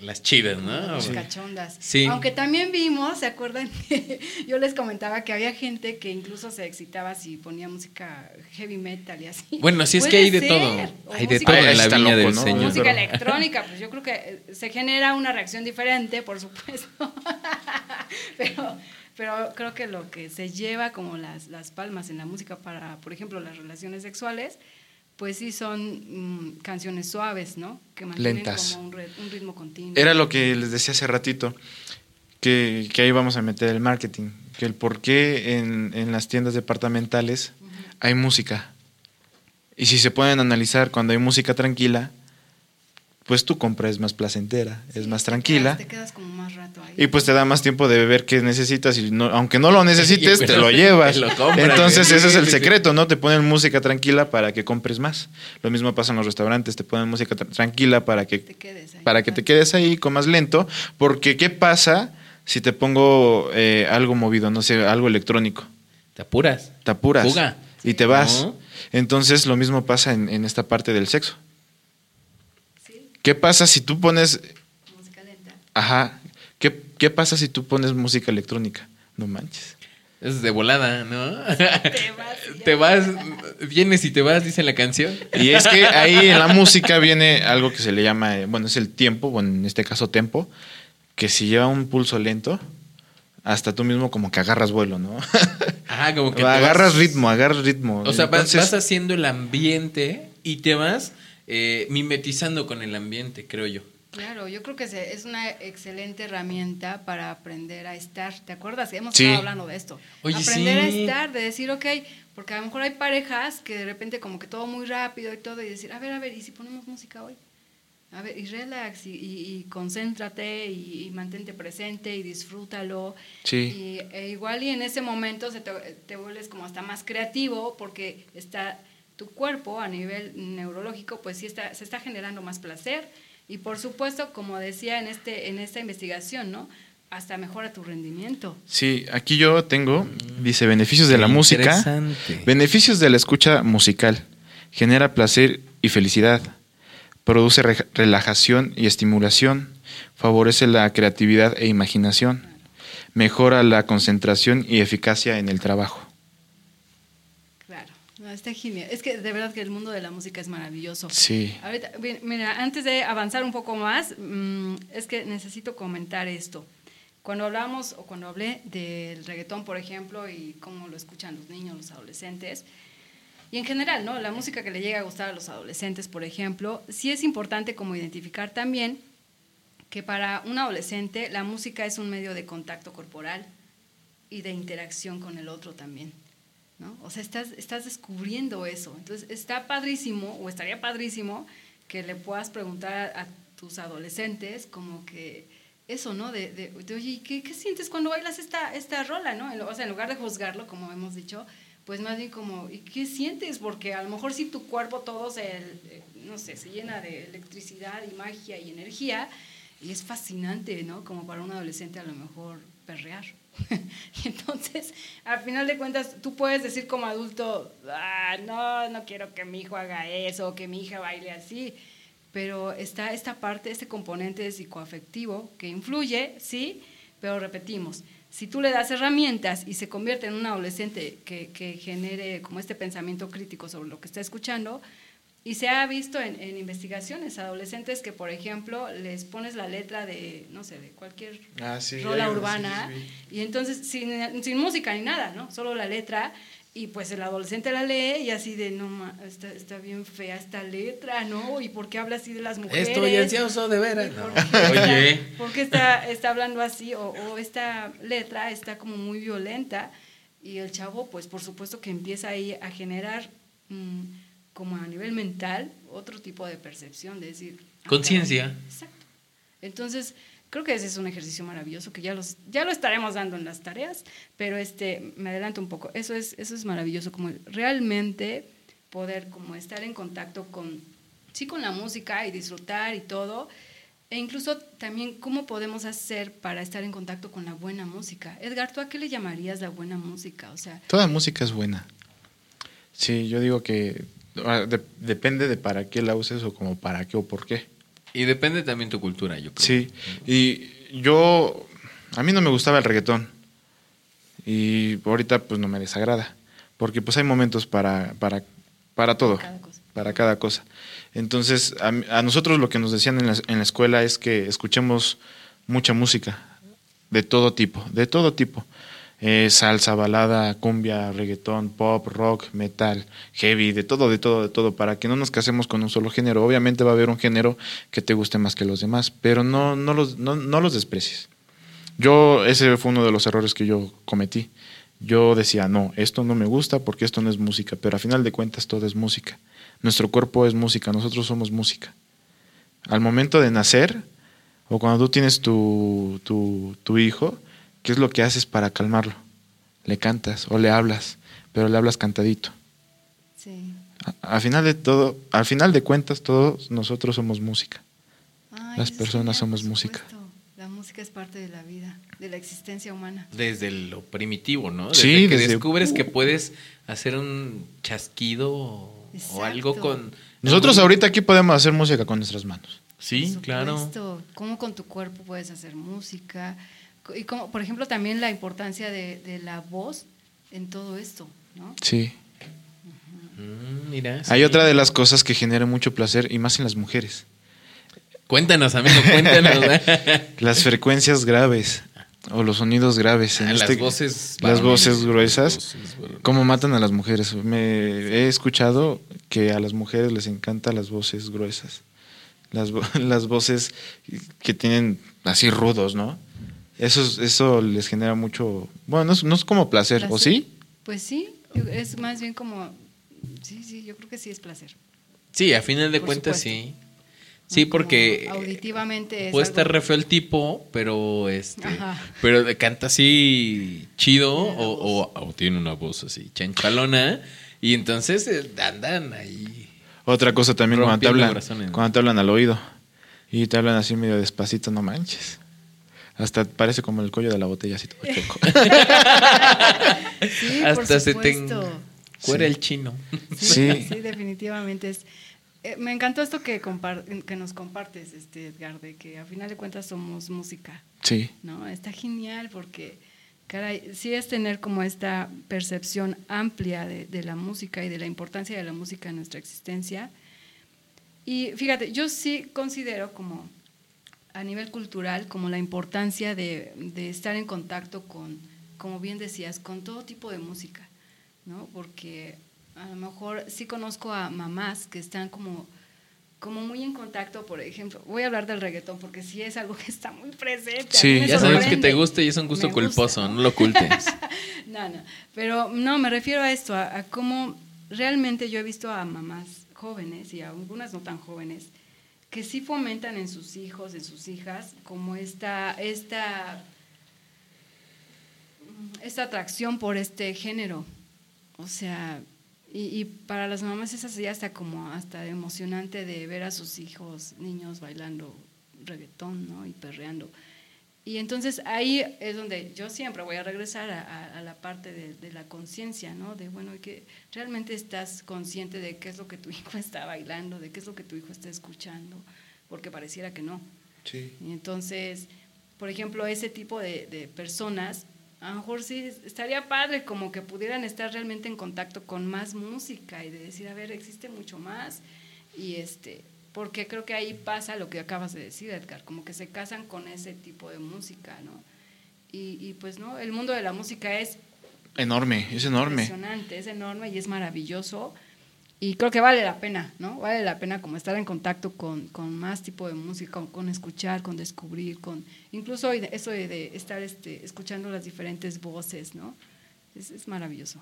las chidas, ¿no? Las cachondas. Sí. Aunque también vimos, ¿se acuerdan? que [LAUGHS] yo les comentaba que había gente que incluso se excitaba si ponía música heavy metal y así. Bueno, sí es que hay de ser. todo. O Hay de todo en la viña loco, del ¿no? Señor. Música Pero- electrónica, pues yo creo que se genera una reacción diferente, por supuesto. [LAUGHS] pero, pero creo que lo que se lleva como las, las palmas en la música para, por ejemplo, las relaciones sexuales, pues sí son mm, canciones suaves, ¿no? Que mantienen Lentas. como un, ritmo continuo. Era lo que les decía hace ratito, que, que ahí vamos a meter el marketing, que el por qué en, en las tiendas departamentales hay música. Y si se pueden analizar cuando hay música tranquila, pues tu compra es más placentera, es más te tranquila. quedas- Te quedas como más rato ahí. Y pues te da más tiempo de ver qué necesitas y no, aunque no lo [LAUGHS] necesites, Y te pues, lo llevas. te lo [LAUGHS] compras, Entonces sí, ese es el secreto, ¿no? Te ponen música tranquila para que compres más. Lo mismo pasa en los restaurantes, te ponen música tra- tranquila para que te quedes ahí. para que te quedes ahí comas lento, porque ¿qué pasa si te pongo eh, algo movido, no sé, algo electrónico? Te apuras. Te apuras Fuga. y te vas. No. Entonces lo mismo pasa en, en esta parte del sexo. ¿Qué pasa si tú pones, música lenta. ajá, qué, qué pasa si tú pones música electrónica? No manches. Es de volada, ¿no? Te vas [LAUGHS] te vas, vienes y te vas, dice la canción. Y es que ahí en la [LAUGHS] música viene algo que se le llama, eh, bueno, es el tiempo, bueno, en este caso tempo, que si lleva un pulso lento, hasta tú mismo como que agarras vuelo, ¿no? [LAUGHS] Ajá, como que agarras vas- ritmo, agarras ritmo. O sea, vas haciendo el ambiente y te vas eh, mimetizando con el ambiente, creo yo. Claro, yo creo que es una excelente herramienta para aprender a estar. ¿Te acuerdas? Hemos Sí. estado hablando de esto. Oye, aprender sí. a estar, de decir, ok, porque a lo mejor hay parejas que de repente como que todo muy rápido y todo, y decir, a ver, a ver, ¿y si ponemos música hoy? A ver, y relax, y, y- y concéntrate, y, y mantente presente, y disfrútalo. Sí. Y e igual y en ese momento se te, te vuelves como hasta más creativo porque está tu cuerpo a nivel neurológico, pues sí está, se está generando más placer. Y por supuesto, como decía en, este, en esta investigación, ¿no? Hasta mejora tu rendimiento. Sí, aquí yo tengo, dice, beneficios de la música. Interesante. Beneficios de la escucha musical. Genera placer y felicidad. Produce re- relajación y estimulación. Favorece la creatividad e imaginación. Mejora la concentración y eficacia en el trabajo. Está genial. Es que de verdad que el mundo de la música es maravilloso. Sí. Ahorita, mira, antes de avanzar un poco más, mm, es que necesito comentar esto. Cuando hablamos o cuando hablé del reggaetón, por ejemplo, y cómo lo escuchan los niños, los adolescentes, y en general, ¿no? La música que le llega a gustar a los adolescentes, por ejemplo, sí es importante como identificar también que para un adolescente la música es un medio de contacto corporal y de interacción con el otro también. O sea, estás, estás descubriendo eso. Entonces, está padrísimo, o estaría padrísimo, que le puedas preguntar a, tus adolescentes como que eso, ¿no? De, oye, ¿qué, ¿qué sientes cuando bailas esta, esta rola, ¿no? O sea, en lugar de juzgarlo, como hemos dicho, pues más bien como, ¿y qué sientes? Porque a lo mejor si tu cuerpo todo se, eh, no sé, se llena de electricidad y magia y energía, y es fascinante, ¿no? Como para un adolescente a lo mejor perrear. [LAUGHS] y entonces, al final de cuentas, tú puedes decir como adulto, ah, no, no quiero que mi hijo haga eso, que mi hija baile así. Pero está esta parte, este componente psicoafectivo que influye, sí, pero repetimos, si tú le das herramientas y se convierte en un adolescente que, que genere como este pensamiento crítico sobre lo que está escuchando, y se ha visto en, en investigaciones adolescentes que, por ejemplo, les pones la letra de, no sé, de cualquier Ah, sí, rola urbana, sí, sí, y entonces sin, sin música ni nada, ¿no? Solo la letra, y pues el adolescente la lee y así de, no, ma, está, está bien fea esta letra, ¿no? ¿Y por qué habla así de las mujeres? Estoy ansioso de veras. ¿Y por No. Oye. ¿Por qué está, está hablando así? O, o esta letra está como muy violenta y el chavo, pues por supuesto que empieza ahí a generar mm, como a nivel mental otro tipo de percepción, de decir... ah, Conciencia. Exacto. Entonces, creo que ese es un ejercicio maravilloso que ya, los, ya lo estaremos dando en las tareas, pero este, me adelanto un poco. Eso es, eso es maravilloso, como realmente poder como estar en contacto con, sí, con la música y disfrutar y todo, e incluso también cómo podemos hacer para estar en contacto con la buena música. Edgar, ¿tú a qué le llamarías la buena música? O sea, Toda música es buena. Sí, yo digo que de- depende de para qué la uses o como para qué o por qué. Y depende también tu cultura, yo creo. Sí, y yo, a mí no me gustaba el reggaetón. Y ahorita pues no me desagrada. Porque pues hay momentos para, para, para todo, cada cosa. para cada cosa. Entonces, a, a nosotros lo que nos decían en la, en la escuela es que escuchemos mucha música, de todo tipo, de todo tipo. Eh, salsa, balada, cumbia, reggaetón, pop, rock, metal, heavy, de todo, de todo, de todo, para que no nos casemos con un solo género. Obviamente va a haber un género que te guste más que los demás, pero no, no, los, no, no los desprecies. Yo, ese fue uno de los errores que yo cometí. Yo decía, no, esto no me gusta porque esto no es música, pero a final de cuentas todo es música. Nuestro cuerpo es música, nosotros somos música. Al momento de nacer, o cuando tú tienes tu, tu, tu hijo, ¿qué es lo que haces para calmarlo? Le cantas o le hablas, pero le hablas cantadito. sí. A- Al final de todo, al final de cuentas, todos nosotros somos música. Ay, Las personas genial, somos música. La música es parte de la vida, de la existencia humana. Desde lo primitivo, ¿no? Desde Sí, que desde- descubres que puedes hacer un chasquido o, o Exacto. algo con... Nosotros algún- ahorita aquí podemos hacer música con nuestras manos. Sí, Por claro. Cómo con tu cuerpo puedes hacer música. Y como, por ejemplo, también la importancia de, de la voz en todo esto, ¿no? Sí. Mm, mira. Hay otra de las cosas que genera mucho placer y más en las mujeres. Cuéntanos, amigo, cuéntanos. [LAUGHS] Las frecuencias graves o los sonidos graves. En Ah, este- las voces Las voces gruesas. las voces. ¿Cómo matan a las mujeres? Me he escuchado que a las mujeres les encantan las voces gruesas. las, [LAUGHS] las voces que tienen así rudos, ¿no? Eso, eso les genera mucho, bueno, no es, como placer, ¿o sí? Pues sí, es más bien como, sí, sí, yo creo que sí es placer. Sí, a final de cuentas sí. Sí, porque auditivamente puede estar re feo el tipo, pero este, pero canta así chido o, o, tiene una voz así chanchalona y entonces eh, andan ahí. Otra cosa también cuando te hablan, cuando te hablan al oído y te hablan así medio despacito, no manches. Hasta parece como el cuello de la botella así todo [LAUGHS] choco. sí, Hasta se te cuera el chino. Sí, sí, definitivamente es eh, me encantó esto que, que nos compartes, este Edgar, de que a final de cuentas somos música. Sí. ¿no? Está genial porque, caray, sí es tener como esta percepción amplia de, de, la música y de la importancia de la música en nuestra existencia. Y fíjate, yo sí considero como a nivel cultural como la importancia de, de estar en contacto con, como bien decías, con todo tipo de música, ¿no? Porque a lo mejor sí conozco a mamás que están como, como muy en contacto, por ejemplo. Voy a hablar del reggaetón porque sí es algo que está muy presente. Sí, ya sabes que te gusta y es un gusto culposo, no lo ocultes. [LAUGHS] no, no. Pero no, me refiero a esto, a, cómo realmente yo he visto a mamás jóvenes y a algunas no tan jóvenes que sí fomentan en sus hijos, en sus hijas, como esta, esta, esta atracción por este género. O sea, y, para las mamás es así hasta como hasta emocionante de ver a sus hijos, niños bailando reggaetón, ¿no? Y perreando. Y entonces ahí es donde yo siempre voy a regresar a, la parte de, la conciencia, ¿no? De, bueno, que realmente estás consciente de qué es lo que tu [LAUGHS] hijo está bailando, de qué es lo que tu hijo está escuchando, porque pareciera que no. Sí. Y entonces, por ejemplo, ese tipo de, de personas a lo mejor sí estaría padre como que pudieran estar realmente en contacto con más música y de decir, a ver, existe mucho más. Y este, porque creo que ahí pasa lo que acabas de decir, Edgar, como que se casan con ese tipo de música, ¿no? Y, y pues no, el mundo de la música es enorme, es enorme. Impresionante, es enorme y es maravilloso y creo que vale la pena, ¿no? Vale la pena como estar en contacto con, con más tipo de música, con, escuchar, con descubrir, con incluso eso de, estar este, escuchando las diferentes voces, ¿no? Es, es maravilloso.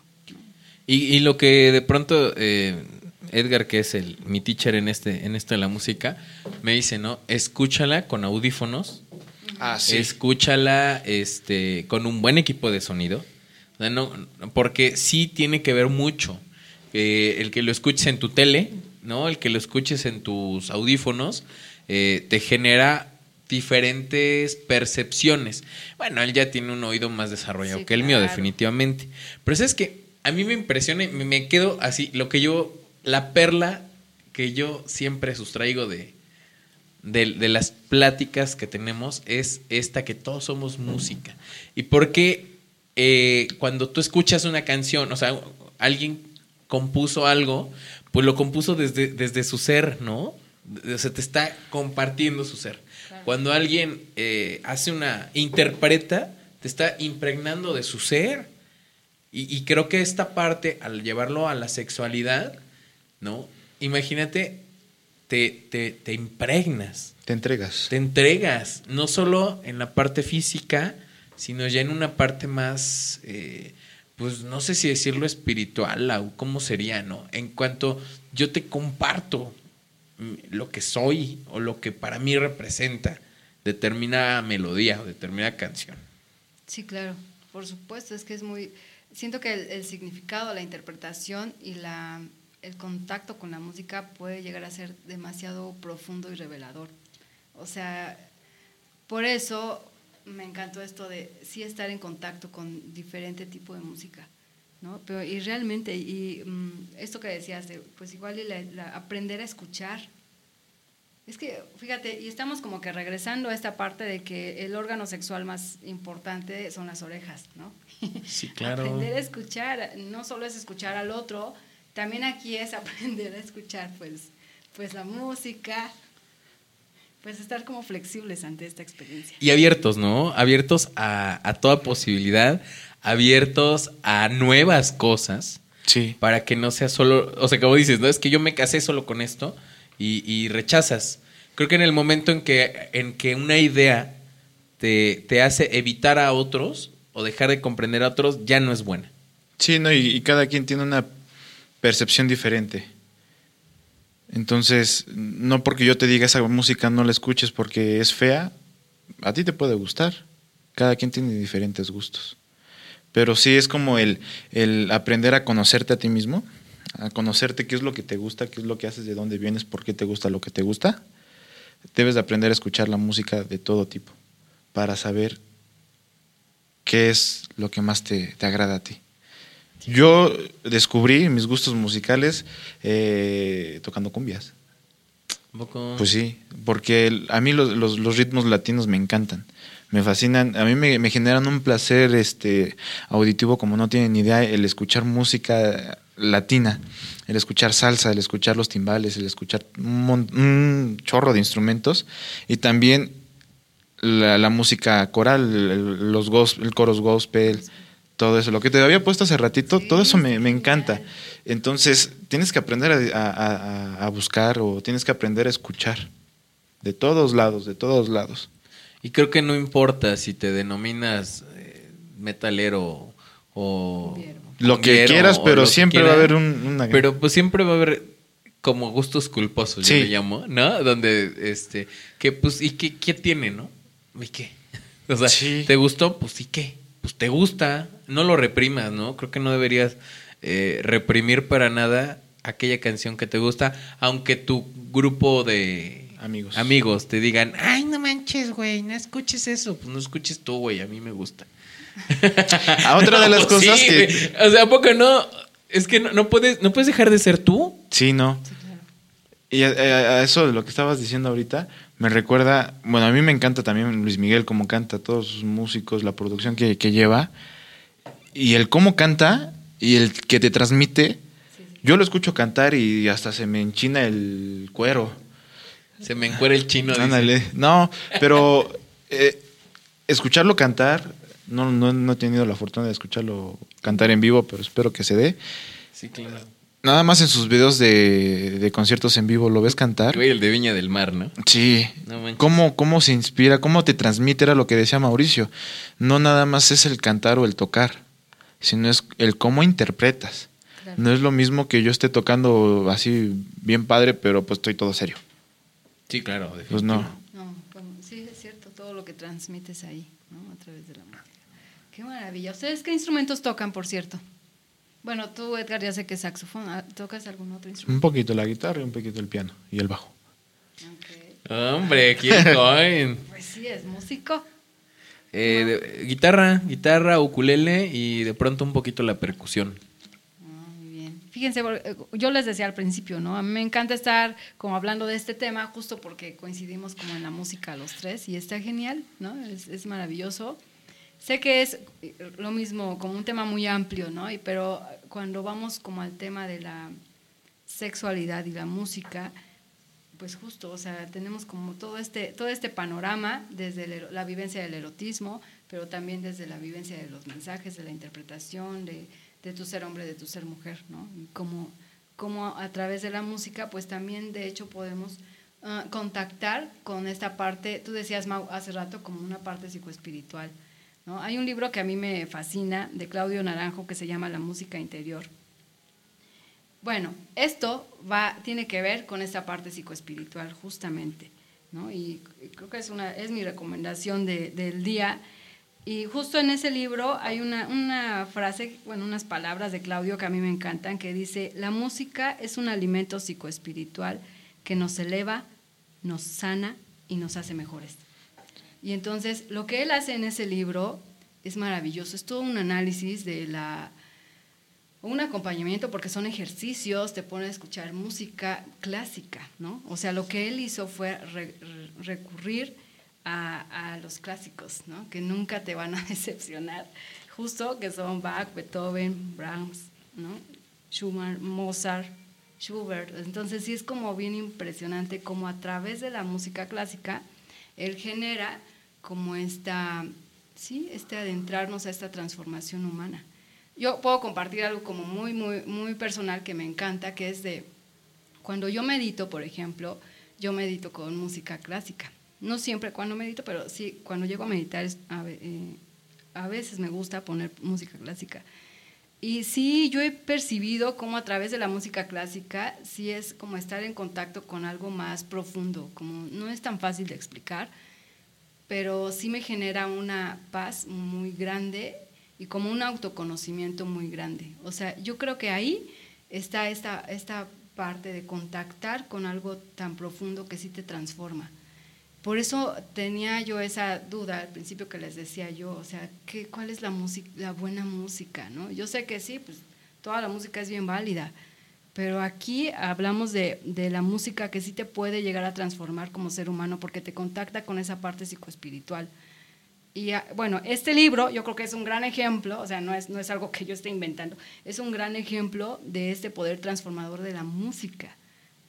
Y, y, lo que de pronto eh, Edgar, que es el mi teacher en este en esto de la música, me dice, ¿no? Escúchala con audífonos. Ah, sí. Escúchala este, con un buen equipo de sonido. no, porque sí tiene que ver mucho el que lo escuches en tu tele, ¿no? El que lo escuches en tus audífonos, eh, te genera diferentes percepciones. Bueno, él ya tiene un oído más desarrollado que el mío, definitivamente. Pero es que a mí me impresiona me quedo así, lo que yo, la perla que yo siempre sustraigo de, de, las pláticas que tenemos es esta que todos somos música. Y porque eh, cuando tú escuchas una canción, o sea, alguien compuso algo, pues lo compuso desde, desde su ser, ¿no? O sea, te está compartiendo su ser. Cuando alguien eh, hace una, interpreta, te está impregnando de su ser. Y, creo que esta parte, al llevarlo a la sexualidad, ¿no? Imagínate, te, te, te impregnas. Te entregas. Te entregas, no solo en la parte física, sino ya en una parte más eh, pues no sé si decirlo espiritual o cómo sería, ¿no? En cuanto yo te comparto lo que soy o lo que para mí representa determinada melodía o determinada canción. Sí, claro, por supuesto, es que es muy... Siento que el, significado, la interpretación y la, el contacto con la música puede llegar a ser demasiado profundo y revelador. O sea, por eso me encantó esto de sí estar en contacto con diferente tipo de música, ¿no? Pero, y realmente, y mm, esto que decías, de, pues igual aprender a escuchar. Es que, fíjate, y estamos como que regresando a esta parte de que el órgano sexual más importante son las orejas, ¿no? Sí, claro. [LAUGHS] aprender a escuchar, no solo es escuchar al otro, también aquí es aprender a escuchar, pues, pues la música, pues estar como flexibles ante esta experiencia. Y abiertos, ¿no? Abiertos a, toda posibilidad, abiertos a nuevas cosas. Sí. Para que no sea solo, o sea, como dices, no es que yo me casé solo con esto y, rechazas. Creo que en el momento en que, en que una idea te, te hace evitar a otros o dejar de comprender a otros, ya no es buena. Sí, no, y, y cada quien tiene una percepción diferente. Entonces, no porque yo te diga esa música no la escuches porque es fea, a ti te puede gustar. Cada quien tiene diferentes gustos. Pero sí es como el, el aprender a conocerte a ti mismo, a conocerte qué es lo que te gusta, qué es lo que haces, de dónde vienes, por qué te gusta lo que te gusta. Debes de aprender a escuchar la música de todo tipo para saber qué es lo que más te, te agrada a ti. Yo descubrí mis gustos musicales eh, tocando cumbias. ¿Un poco? Pues sí, porque a mí los, los- los ritmos latinos me encantan, me fascinan, a mí me, me generan un placer este, auditivo como no tienen ni idea el escuchar música latina, el escuchar salsa, el escuchar los timbales, el escuchar un, un chorro de instrumentos y también la, la música coral, el, los gos- el coros gospel, todo eso. Lo que te había puesto hace ratito, Sí, todo eso me, me encanta. Entonces, tienes que aprender a, a- a- a buscar o tienes que aprender a escuchar. De todos lados, de todos lados. Y creo que no importa si te denominas eh, metalero o... Lo que quieras, pero siempre quiera, va a haber un- una... Pero pues siempre va a haber como gustos culposos, yo Sí. le llamo, ¿no? Donde, este, que pues, ¿y qué, qué tiene, no? ¿Y qué? [LAUGHS] O sea, Sí. ¿te gustó? Pues, ¿y qué? Pues te gusta, no lo reprimas, ¿no? Creo que no deberías eh, reprimir para nada aquella canción que te gusta, aunque tu grupo de Amigos. amigos te digan, ay, no manches, güey, no escuches eso. Pues no escuches tú, güey, a mí me gusta. [LAUGHS] A otra de las [LAUGHS] cosas sí, que... O sea, ¿a poco no? Es que no, no puedes, no puedes dejar de ser tú. Sí, no. Sí, claro. Y a, a- a eso de lo que estabas diciendo ahorita, me recuerda, bueno, a mí me encanta también Luis Miguel, cómo canta, todos sus músicos, la producción que, que lleva, y el cómo canta y el que te transmite. Yo lo escucho cantar y hasta se me enchina el cuero. Se me encuera el chino. dice. Ándale. No, pero [LAUGHS] eh, escucharlo cantar, no, no, no he tenido la fortuna de escucharlo cantar en vivo, pero espero que se dé. Sí, claro. Nada más en sus videos de, de conciertos en vivo lo ves cantar. Güey, el de Viña del Mar, ¿no? Sí. No. ¿Cómo, ¿Cómo se inspira? ¿Cómo te transmite? Era lo que decía Mauricio. No nada más es el cantar o el tocar, sino es el cómo interpretas. Claro. No es lo mismo que yo esté tocando así bien padre, pero pues estoy todo serio. Sí, claro. Pues no. No, como- sí, es cierto, todo lo que transmites ahí, ¿no? A través de la música. Qué maravilla. ¿Ustedes qué instrumentos tocan, por cierto? Bueno, tú, Edgar, ya sé que es saxofón. Ah, ¿Tocas algún otro Un instrumento? poquito la guitarra y un poquito el piano y el bajo. Ok. Hombre, ¿quién coin? Pues sí, es músico. Eh, guitarra, guitarra, ukulele y de pronto un poquito la percusión. Fíjense, eh, yo les decía al principio, ¿no? A mí me encanta estar como hablando de este tema justo porque coincidimos como en la música los tres y está genial, ¿no? Es, es maravilloso. Sé que es eh, lo mismo, como un tema muy amplio, ¿no? Y, pero cuando vamos como al tema de la sexualidad y la música, pues justo, o sea, tenemos como todo este, todo este panorama desde la vivencia del erotismo, pero también desde la vivencia de los mensajes, de la interpretación, de, de tu ser hombre, de tu ser mujer, ¿no? Como, como a través de la música, pues también de hecho podemos ah, contactar con esta parte, tú decías Mau hace rato, como una parte psicoespiritual, ¿no? Hay un libro que a mí me fascina, de Claudio Naranjo, que se llama La música interior. Bueno, esto va, tiene que ver con esta parte psicoespiritual, justamente, ¿no? Y creo que es, una, es mi recomendación de- del día. Y justo en ese libro hay una, una frase, bueno, unas palabras de Claudio que a mí me encantan, que dice, la música es un alimento psicoespiritual que nos eleva, nos sana y nos hace mejores. Y entonces lo que él hace en ese libro es maravilloso, es todo un análisis de la un acompañamiento porque son ejercicios, te pone a escuchar música clásica, ¿no? O sea, lo que él hizo fue re- re- recurrir a, a los clásicos, ¿no? Que nunca te van a [LAUGHS] decepcionar, justo que son Bach, Beethoven, Brahms, ¿no? Schumann, Mozart, Schubert. Entonces sí es como bien impresionante como a través de la música clásica él genera como esta, sí, este adentrarnos a esta transformación humana. Yo puedo compartir algo como muy, muy, muy personal que me encanta, que es de, cuando yo medito, por ejemplo, yo medito con música clásica. No siempre cuando medito, pero sí, cuando llego a meditar, a, eh, a veces me gusta poner música clásica. Y sí, yo he percibido como a través de la música clásica, sí es como estar en contacto con algo más profundo, como no es tan fácil de explicar, pero sí me genera una paz muy grande y como un autoconocimiento muy grande. O sea, yo creo que ahí está esta, esta parte de contactar con algo tan profundo que sí te transforma. Por eso tenía yo esa duda al principio que les decía yo, o sea, ¿qué, ¿cuál es la, música, la buena música? ¿no? Yo sé que sí, pues toda la música es bien válida, pero aquí hablamos de, de, la música que sí te puede llegar a transformar como ser humano porque te contacta con esa parte psicoespiritual. Y ah, bueno, este libro yo creo que es un gran ejemplo, o sea, no es, no es algo que yo esté inventando, es un gran ejemplo de este poder transformador de la música,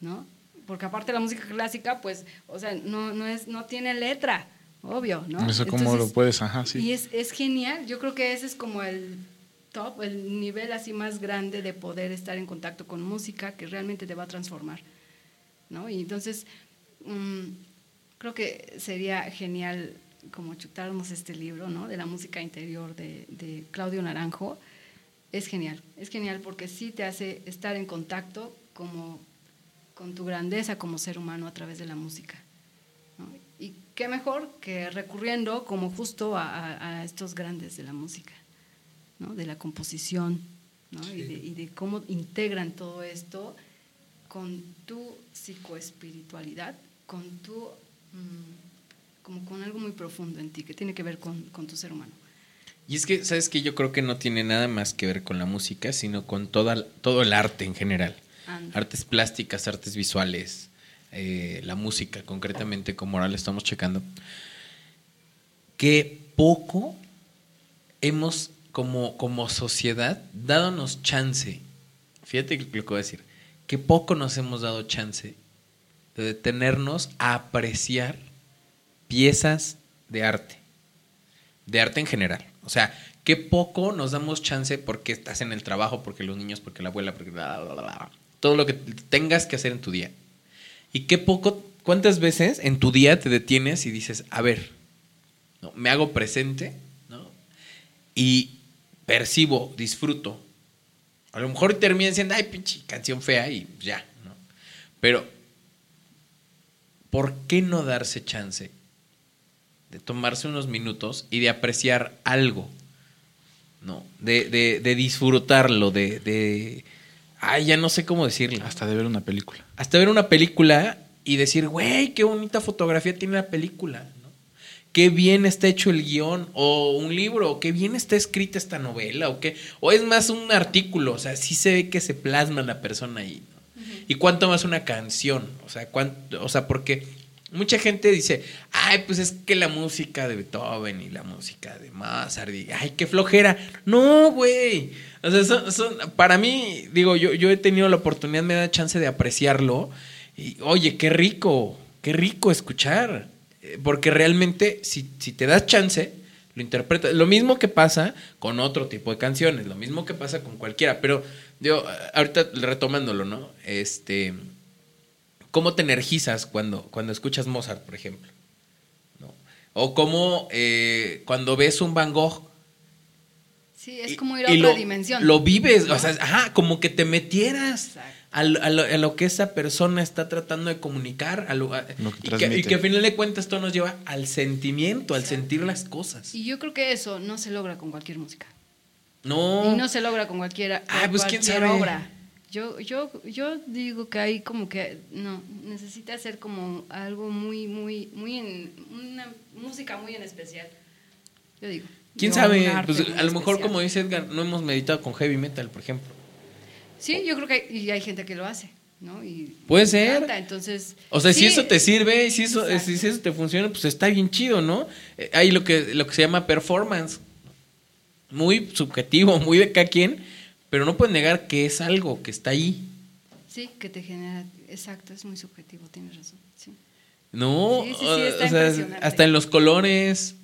¿no? porque aparte la música clásica, pues, o sea, no, no, es, no tiene letra, obvio, ¿no? Eso cómo lo puedes, ajá, sí. Y es, es genial, yo creo que ese es como el top, el nivel así más grande de poder estar en contacto con música que realmente te va a transformar, ¿no? Y entonces, mm, creo que sería genial como chutarnos este libro, ¿no? De la música interior de, de Claudio Naranjo. Es genial, es genial porque sí te hace estar en contacto como con tu grandeza como ser humano a través de la música. Y qué mejor que recurriendo como justo a, estos grandes de la música, ¿no? de la composición, y, de, cómo integran todo esto con tu psicoespiritualidad, con tu, mm, como con algo muy profundo en ti, que tiene que ver con, con tu ser humano. Y es que, ¿sabes que Yo creo que no tiene nada más que ver con la música, sino con toda, todo el arte en general. Artes plásticas, artes visuales, eh, la música, concretamente como ahora le estamos checando, que poco hemos como, como sociedad dadonos chance, fíjate lo que voy a decir, que poco nos hemos dado chance de detenernos a apreciar piezas de arte, de arte en general. O sea, que poco nos damos chance porque estás en el trabajo, porque los niños, porque la abuela, porque todo lo que tengas que hacer en tu día. Y qué poco, cuántas veces en tu día te detienes y dices, a ver, ¿no? me hago presente, ¿no? Y percibo, disfruto. A lo mejor termina diciendo, ay, pinche canción fea y ya, ¿no? Pero, ¿por qué no darse chance de tomarse unos minutos y de apreciar algo? ¿No? De, de, de disfrutarlo, de, de Ay, ya no sé cómo decirlo. Hasta de ver una película. Hasta ver una película y decir, güey, qué bonita fotografía tiene la película. ¿no? Qué bien está hecho el guion. O un libro, o qué bien está escrita esta novela. O, qué, o es más un artículo. O sea, sí se ve que se plasma la persona ahí. Y cuánto más una canción. O sea, cuánto, o sea, porque mucha gente dice, ay, pues es que la música de Beethoven y la música de Mozart, y, ay, qué flojera. No, güey. O sea, son, para mí, digo, yo, yo he tenido la oportunidad, me da chance de apreciarlo. Y, oye, qué rico, qué rico escuchar. Eh, porque realmente, si, si te das chance, lo interpretas. Lo mismo que pasa con otro tipo de canciones, lo mismo que pasa con cualquiera. Pero, digo, ahorita retomándolo, ¿no? Este. ¿Cómo te energizas cuando, cuando escuchas Mozart, por ejemplo? ¿No? O cómo eh, cuando ves un Van Gogh Sí, es como ir a otra dimensión. Lo vives, o sea, ajá, como que te metieras a lo, que esa persona está tratando de comunicar, a lo, y, que, y, que, al final de cuentas esto nos lleva al sentimiento, al sentir las cosas. Y yo creo que eso no se logra con cualquier música. No. Y no se logra con cualquiera, ah, pues cualquier quién sabe. obra. Yo, yo, yo digo que hay como que, no, necesita ser como algo muy, muy, muy en, una música muy en especial. Yo digo. ¿Quién sabe? Pues, a lo mejor, como dice Edgar, no hemos meditado con heavy metal, por ejemplo. Sí, yo creo que hay, y hay gente que lo hace, ¿no? Y Puede ser. entonces, o sea, si eso te sirve, si eso, si eso te funciona, pues está bien chido, ¿no? Eh, hay lo que, lo que se llama performance. Muy subjetivo, [LAUGHS] muy de cada quien, pero no puedes negar que es algo que está ahí. Sí, que te genera, exacto, es muy subjetivo, tienes razón. Sí. No, o sea, hasta en los colores,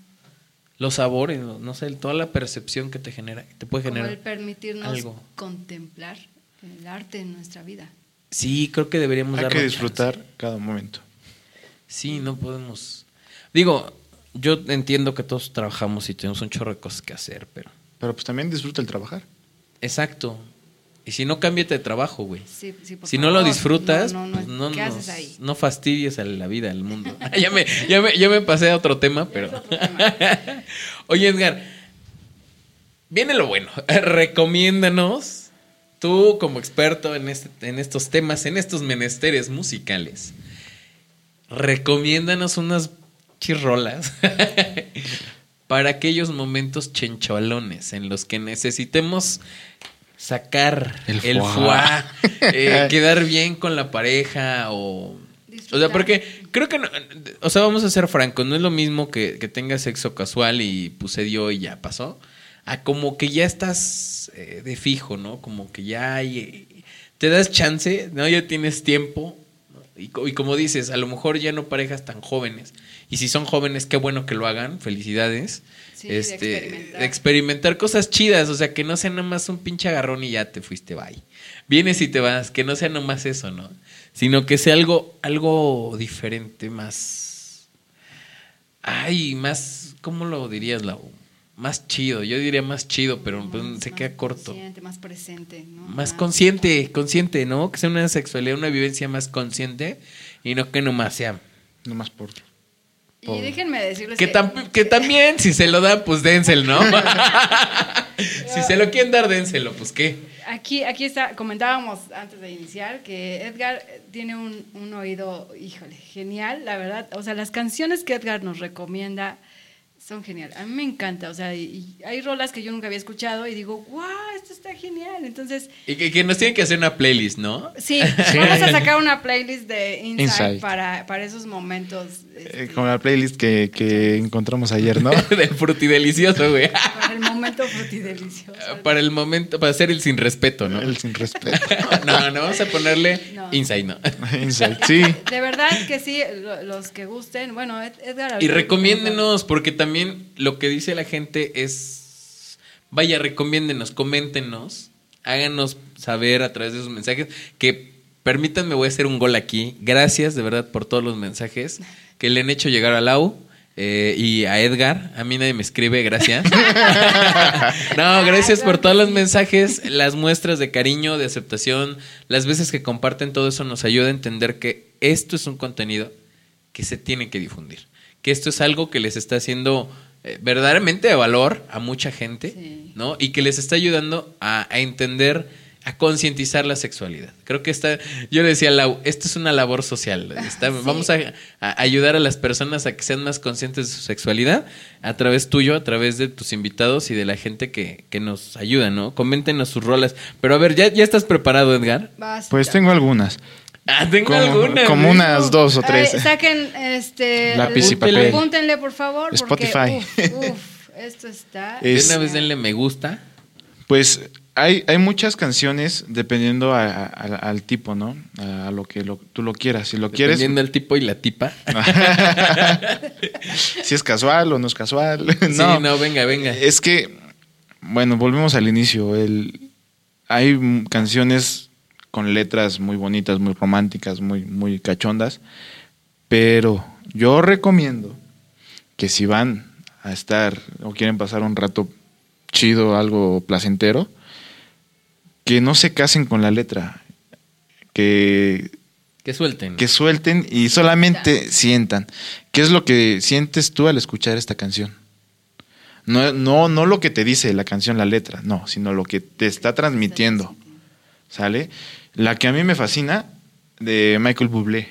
los sabores, no sé, toda la percepción que te genera, te puede generar. Como el permitirnos contemplar el arte en nuestra vida. Sí, creo que deberíamos Hay que disfrutar cada momento. Sí, no podemos. Digo, yo entiendo que todos trabajamos y tenemos un chorro de cosas que hacer, pero. Pero pues también disfruta el trabajar. Exacto. Y si no, cámbiate de trabajo, güey. Sí, sí, por Si no lo disfrutas, No, no, pues no, ¿Qué haces ahí? no fastidies a la vida, al mundo. [LAUGHS] ya, me, ya, me, ya me pasé a otro tema, pero. Es otro tema. [LAUGHS] Oye, Edgar, viene lo bueno. [LAUGHS] Recomiéndanos, tú como experto en, este, en estos temas, en estos menesteres musicales, recomiéndanos unas chirrolas para aquellos momentos chencholones en los que necesitemos sacar el, El foie, foie. [LAUGHS] eh, quedar bien con la pareja o... O sea, porque creo que, no- o sea, vamos a ser francos, no es lo mismo que, que tengas sexo casual y pues se dio y ya pasó, a como que ya estás eh, de fijo, ¿no? Como que ya hay, eh, te das chance, ¿no? Ya tienes tiempo. Y, co- y como dices, a lo mejor ya no parejas tan jóvenes, y si son jóvenes, qué bueno que lo hagan, felicidades. Sí, de este, experimentar. de experimentar cosas chidas, o sea, que no sea nomás un pinche agarrón y ya te fuiste, bye. Vienes y te vas, que no sea nomás eso, ¿no? Sino que sea algo, algo diferente, más. Ay, más. ¿Cómo lo dirías, Lau? Más chido. Yo diría más chido, pero pues, se más queda corto. Consciente, más presente, ¿no? Más consciente, consciente, ¿no? Que sea una sexualidad, una vivencia más consciente y no que nomás sea. Nomás por. Y déjenme decirles Que, tam- [LAUGHS] que también, si se lo dan, pues dénselo, ¿no? [LAUGHS] si se lo quieren dar, dénselo, pues qué. Aquí, aquí está, comentábamos antes de iniciar que Edgar tiene un, un oído, híjole, genial, la verdad. O sea, las canciones que Edgar nos recomienda son genial. A mí me encanta, o sea, y, y hay rolas que yo nunca había escuchado y digo, wow, esto está genial. Entonces, Y que, que nos tienen que hacer una playlist, ¿no? sí, vamos a sacar una playlist de Inside, Inside. Para, para esos momentos. Eh, este, como la playlist que, que encontramos ayer, ¿no? [LAUGHS] Del frutidelicioso, güey. para el momento frutidelicioso. para el momento, para hacer el sin respeto, ¿no? El sin respeto. [LAUGHS] No, no, vamos a ponerle No. inside, ¿no? [LAUGHS] Insight, sí. De verdad que sí, lo- los que gusten. Bueno, Ed- Edgar. Y recomiéndenos, porque también lo que dice la gente es, vaya, recomiéndenos, coméntenos, háganos saber a través de sus mensajes, que permítanme, voy a hacer un gol aquí. Gracias de verdad por todos los mensajes que le han hecho llegar a Lau. Eh, y a Edgar, a mí nadie me escribe, gracias. [LAUGHS] no, gracias por todos los mensajes, las muestras de cariño, de aceptación, las veces que comparten todo eso nos ayuda a entender que esto es un contenido que se tiene que difundir. Que esto es algo que les está haciendo eh, verdaderamente de valor a mucha gente, Sí. ¿no? Y que les está ayudando a, a entender, a concientizar la sexualidad. Creo que esta, yo le decía a Lau, esto es una labor social. Está- Sí. Vamos a, a ayudar a las personas a que sean más conscientes de su sexualidad a través tuyo, a través de tus invitados y de la gente que, que nos ayuda, ¿no? Coméntenos sus rolas. Pero a ver, ¿ya, ya estás preparado, Edgar? Vas, Pues tengo algunas. Ah, tengo Como, algunas. como unas dos o tres. Ay, saquen este. Lápiz y papel. Apúntenle, por favor. porque, Spotify. Uf, uf, esto está. Es- una vez denle me gusta. Pues hay, hay muchas canciones dependiendo a- a- a- al tipo, ¿no? A, lo que lo- tú lo quieras. Si lo quieres, Dependiendo del tipo y la tipa. [LAUGHS] si es casual o no es casual. Sí, [LAUGHS] no, no, venga, venga. Es que, bueno, volvemos al inicio. El, hay canciones con letras muy bonitas, muy románticas, muy, muy cachondas. Pero yo recomiendo que si van a estar o quieren pasar un rato chido, algo placentero, que no se casen con la letra. Que Que suelten. que suelten y solamente sientan. ¿Qué es lo que sientes tú al escuchar esta canción? No, no, no lo que te dice la canción, la letra, no, sino lo que te está transmitiendo. ¿Sale? La que a mí me fascina, de Michael Bublé,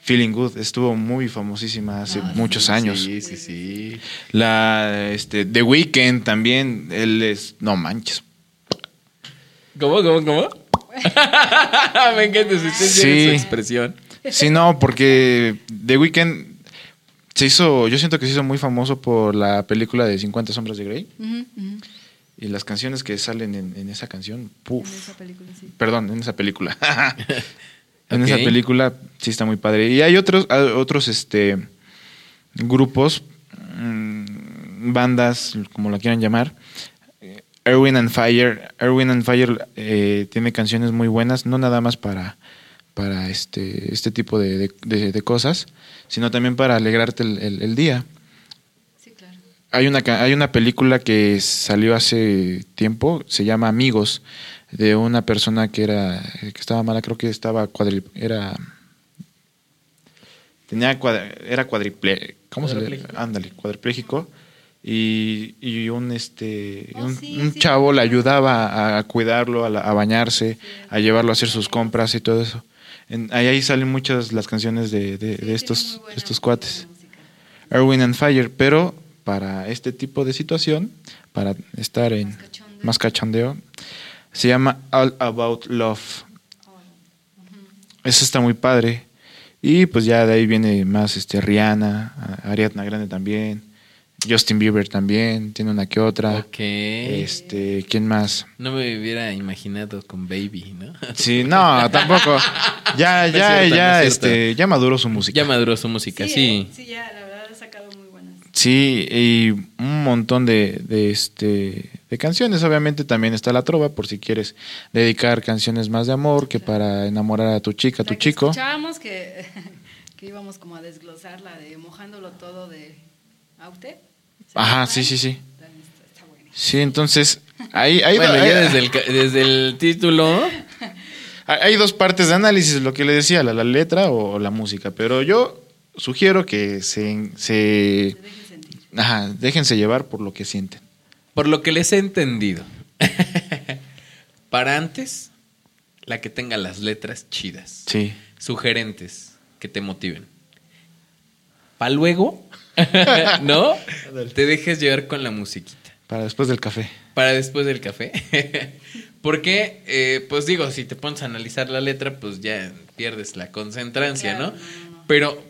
Feeling Good, estuvo muy famosísima hace Ah, muchos sí, años. Sí, sí, sí. La este, The Weeknd también, él es, no manches. ¿Cómo, cómo, cómo? [LAUGHS] Me encanta su, Sí. su expresión. Sí, no, porque The Weeknd se hizo, yo siento que se hizo muy famoso por la película de 50 sombras de Grey y las canciones que salen en, en esa canción, En puf, esa película, sí. perdón, en esa película. [LAUGHS] en esa película sí está muy padre. Y hay otros, hay otros este grupos, mm, bandas, como la quieran llamar. Erwin and Fire. Erwin and Fire eh, tiene canciones muy buenas, no nada más para, para este, este tipo de, de- de- de cosas, sino también para alegrarte el, el- el día. Sí, claro. Hay una, hay una película que salió hace tiempo, se llama Amigos, de una persona que era que estaba mala, creo que estaba cuadri, era tenía cuad- era cuadriple, ¿cómo se le? Cuadripléjico. Ándale, cuadripléjico y, y un este Oh, un, sí, un sí. chavo le ayudaba a, cuidarlo, a, la- a bañarse, a llevarlo a hacer sus compras y todo eso. En- ahí, ahí salen muchas las canciones de, de- de estos buena- estos cuates. Erwin and Fire, pero para este tipo de situación, para estar en Más cachondeo. se llama All About Love. Eso está muy padre. Y pues ya de ahí viene más este Rihanna, Ariadna Grande también, Justin Bieber también, tiene una que otra. Ok. Este, ¿quién más? No me hubiera imaginado con Baby, ¿no? Sí, no, tampoco. Ya, No es ya, cierto, ya, no es cierto. este, ya maduró su música. Ya maduró su música, sí. ¿eh? Sí, ya, la verdad ha sacado muy buenas. Sí, y un montón de, de, este, de canciones. Obviamente también está la trova, por si quieres dedicar canciones más de amor que para enamorar a tu chica, a tu La que chico. Escuchábamos que, [LAUGHS] que íbamos como a desglosar la de mojándolo todo de Aute. ¿Se Ajá, sí, sí, sí. Sí, entonces, ahí, ahí, bueno, ahí- ya desde el, ca- desde el título. hay dos partes de análisis, lo que le decía, la, la letra o la música. Pero yo sugiero que se, se Se dejen sentir. ajá, déjense llevar por lo que sienten. Por lo que les he entendido. [LAUGHS] Para antes, la que tenga las letras chidas. Sí. Sugerentes, que te motiven. Para luego, [LAUGHS] ¿no? Te dejes llevar con la musiquita. Para después del café. Para después del café. [LAUGHS] Porque, eh, pues digo, si te pones a analizar la letra, pues ya pierdes la concentrancia, Claro, ¿no? no, no, no. Pero,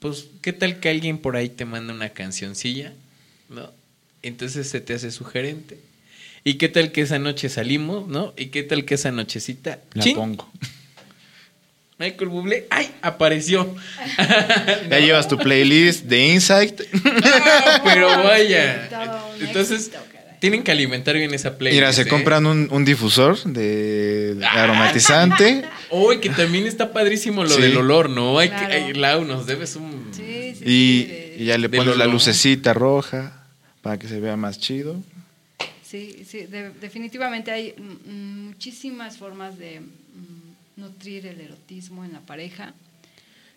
pues, ¿qué tal que alguien por ahí te manda una cancioncilla? ¿No? Entonces se te hace sugerente. ¿Y qué tal que esa noche salimos, no? ¿Y qué tal que esa nochecita... La ¡chin! pongo. Michael Bublé, ¡ay! Apareció. [LAUGHS] Ya llevas tu playlist de Insight. No, pero [LAUGHS] vaya. Entonces, tienen que alimentar bien esa playlist. Mira, se ¿eh? compran un, un difusor de, de aromatizante. [LAUGHS] Uy, que también está padrísimo lo Sí. del olor, ¿no? Hay Claro. que, ay, Lau, nos debes un... Sí, sí, Y, sí, de- y ya le pones la lucecita roja para que se vea más chido. Sí, sí, de- definitivamente hay muchísimas formas de nutrir el erotismo en la pareja.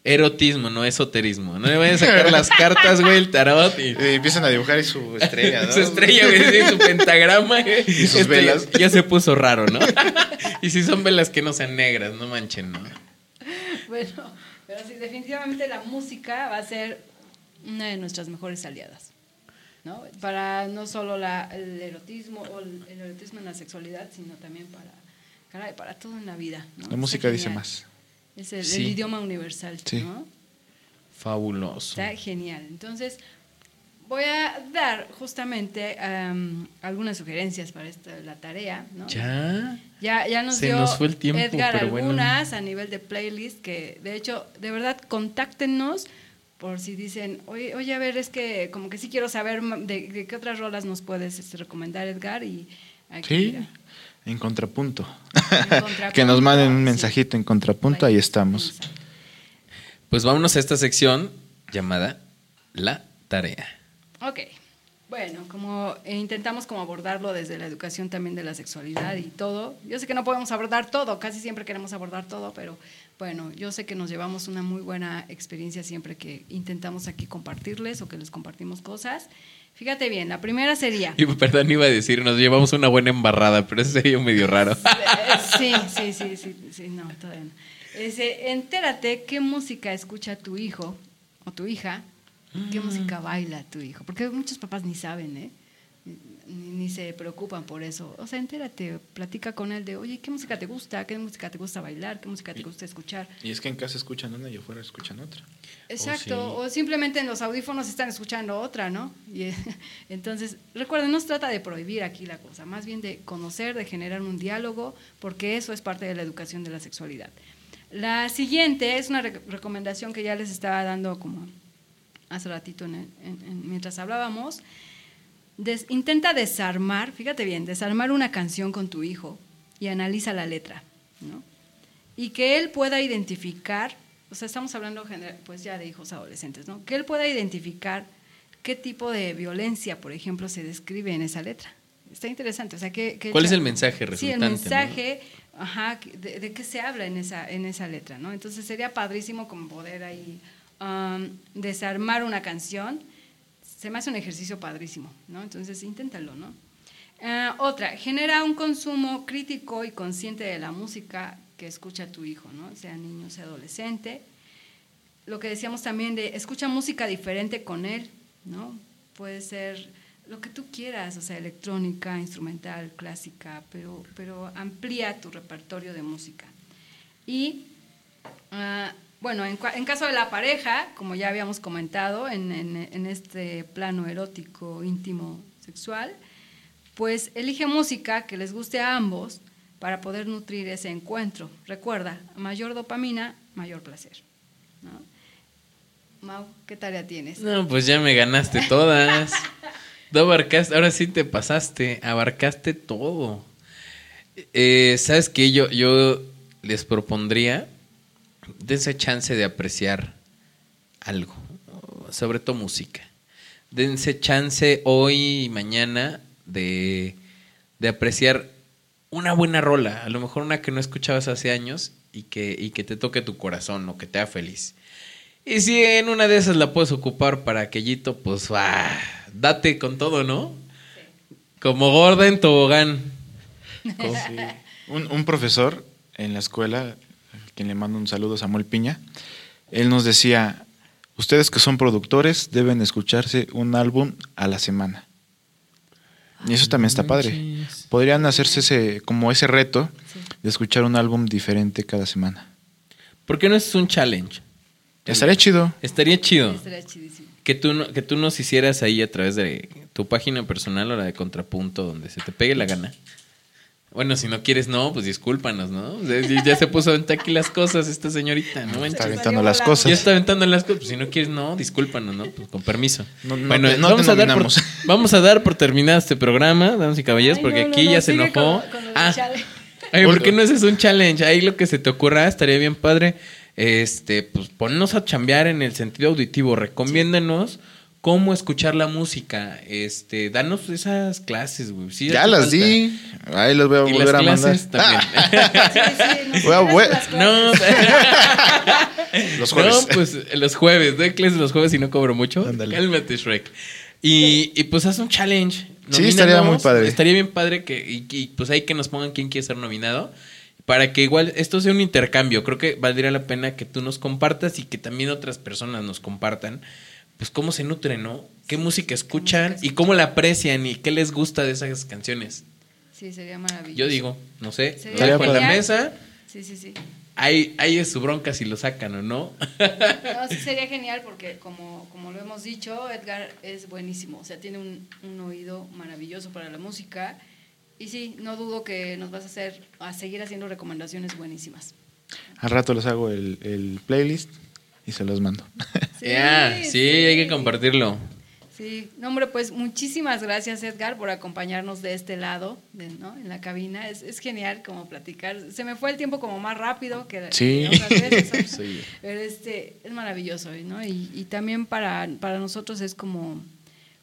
Erotismo, no esoterismo. No le vayan a sacar las [LAUGHS] cartas, güey, el tarot y... Y empiezan a dibujar y su estrella, [LAUGHS] ¿no? Su estrella, güey, sí, su pentagrama. güey. [LAUGHS] Y sus velas. Ya se puso raro, ¿no? y si son velas que no sean negras, no manchen, ¿no? Bueno, pero sí, definitivamente la música va a ser una de nuestras mejores aliadas. ¿no? Para no solo la- el erotismo o el, el erotismo en la sexualidad, sino también para, caray, para todo en la vida. ¿no? La música dice más. Es el, idioma universal. Sí. ¿no? Fabuloso. Está genial. Entonces, voy a dar justamente am, algunas sugerencias para esta, la tarea. ¿no? Ya. Ya, ya nos Se dio nos fue el tiempo, Edgar pero bueno. algunas a nivel de playlist que, de hecho, de verdad, contáctenos por si dicen, oye, oye, a ver, es que como que sí quiero saber de qué otras rolas nos puedes este, recomendar, Edgar. Y aquí, Sí, mira, en contrapunto. en contrapunto, [LAUGHS] que nos manden un sí. mensajito en contrapunto, ahí estamos. Pues vámonos a esta sección llamada La Tarea. Ok. Bueno, como eh, intentamos como abordarlo desde la educación también de la sexualidad y todo. Yo sé que no podemos abordar todo, casi siempre queremos abordar todo, pero bueno, yo sé que nos llevamos una muy buena experiencia siempre que intentamos aquí compartirles o que les compartimos cosas. Fíjate bien, la primera sería... Y perdón, iba a decir, nos llevamos una buena embarrada, pero eso sería medio raro. Sí, sí, sí, sí, sí, no, todavía no. Ese, entérate qué música escucha tu hijo o tu hija, qué música baila tu hijo, porque muchos papás ni saben, ¿eh? Ni, ni se preocupan por eso. O sea, entérate, platica con él de, oye, ¿qué música te gusta? ¿Qué música te gusta bailar? ¿Qué música te gusta escuchar? Y es que en casa escuchan una y afuera escuchan otra. Exacto, o simplemente en los audífonos están escuchando otra, ¿no? [LAUGHS] Y, entonces, recuerden, no se trata de prohibir aquí la cosa, más bien de conocer, de generar un diálogo, porque eso es parte de la educación de la sexualidad. La siguiente es una rec- recomendación que ya les estaba dando como hace ratito en el- en- en- mientras hablábamos. Des- intenta desarmar, fíjate bien, desarmar una canción con tu hijo y analiza la letra, ¿no? y que él pueda identificar, o sea, estamos hablando pues ya de hijos adolescentes, ¿no? Que él pueda identificar qué tipo de violencia, por ejemplo, se describe en esa letra. Está interesante, o sea, que... ¿Cuál es el mensaje resultante? Sí, el mensaje, ajá, de, qué se habla en esa, en esa letra, ¿no? Entonces sería padrísimo como poder ahí um, desarmar una canción. Se me hace un ejercicio padrísimo, ¿no? Entonces inténtalo, ¿no? Uh, otra, genera un consumo crítico y consciente de la música que escucha tu hijo, ¿no? Sea niño, sea adolescente. Lo que decíamos también de escucha música diferente con él, ¿no? Puede ser lo que tú quieras, o sea, electrónica, instrumental, clásica, pero, pero amplía tu repertorio de música. Y, uh, bueno, en, en, caso de la pareja, como ya habíamos comentado, en, en, en este plano erótico, íntimo, sexual, pues elige música que les guste a ambos para poder nutrir ese encuentro. Recuerda, mayor dopamina, mayor placer. ¿no? Mau, ¿qué tarea tienes? No, pues ya me ganaste todas. [LAUGHS] abarcaste, ahora sí te pasaste, abarcaste todo. Eh, ¿Sabes qué? Yo, yo les propondría, dense chance de apreciar algo, sobre todo música. Dense chance hoy y mañana de, de apreciar una buena rola, a lo mejor una que no escuchabas hace años y que, y que te toque tu corazón o que te haga feliz. Y si en una de esas la puedes ocupar para aquellito, pues ah, date con todo, ¿no? Como gorda en tobogán. [LAUGHS] Un, un, profesor en la escuela, quien le mando un saludo, Samuel Piña, él nos decía, ustedes que son productores deben escucharse un álbum a la semana. Y eso también está padre. Podrían hacerse ese, como ese reto de escuchar un álbum diferente cada semana. ¿Por qué no es un challenge? Estaría chido. Estaría chido. Estaría que tú, que tú nos hicieras ahí a través de tu página personal o la de Contrapunto, donde se te pegue la gana. Bueno, si no quieres, no, pues discúlpanos, ¿no? Ya se puso a aventar aquí las cosas esta señorita, ¿no? Está aventando las cosas. Ya está aventando las cosas. Pues si no quieres, no, discúlpanos, ¿no? Pues con permiso. bueno, vamos, a dar por, [LAUGHS] vamos a dar por terminado este programa, damas y caballeros, porque aquí ya se enojó. ah, [LAUGHS] ¿por qué no es un challenge? Ahí lo que se te ocurra estaría bien padre. Este, pues ponnos a chambear en el sentido auditivo. Recomiéndenos cómo escuchar la música. Este, danos esas clases, güey. ya las di. Ahí los voy a volver a mandar. También. sí, sí, no, [LAUGHS] [LAUGHS] los jueves. No, pues los jueves. Doy clases los jueves y no cobro mucho. Cálmate, Shrek. Y, y, pues haz un challenge. Sí, estaría muy padre. Estaría bien padre que, y, y, pues ahí que nos pongan quién quiere ser nominado. Para que igual esto sea un intercambio. Creo que valdría la pena que tú nos compartas y que también otras personas nos compartan pues cómo se nutren, ¿no? ¿Qué música escuchan y cómo la aprecian y qué les gusta de esas canciones? Sí, sería maravilloso. Yo digo, no sé, sería con la mesa. Sí, sí, sí. Ahí, ahí es su bronca si lo sacan o no. no, sí sería genial porque como, como lo hemos dicho, Edgar es buenísimo, o sea, tiene un, un oído maravilloso para la música y sí, no dudo que nos vas a hacer, a seguir haciendo recomendaciones buenísimas. Al rato les hago el, el playlist y se los mando. Sí, sí, hay que compartirlo. Sí, no, hombre, pues muchísimas gracias, Edgar, por acompañarnos de este lado, ¿no? En la cabina. Es, es, genial como platicar. Se me fue el tiempo como más rápido que, sí. otras veces. [LAUGHS] sí. Pero este, es maravilloso, ¿no? Y, y también para, para nosotros es como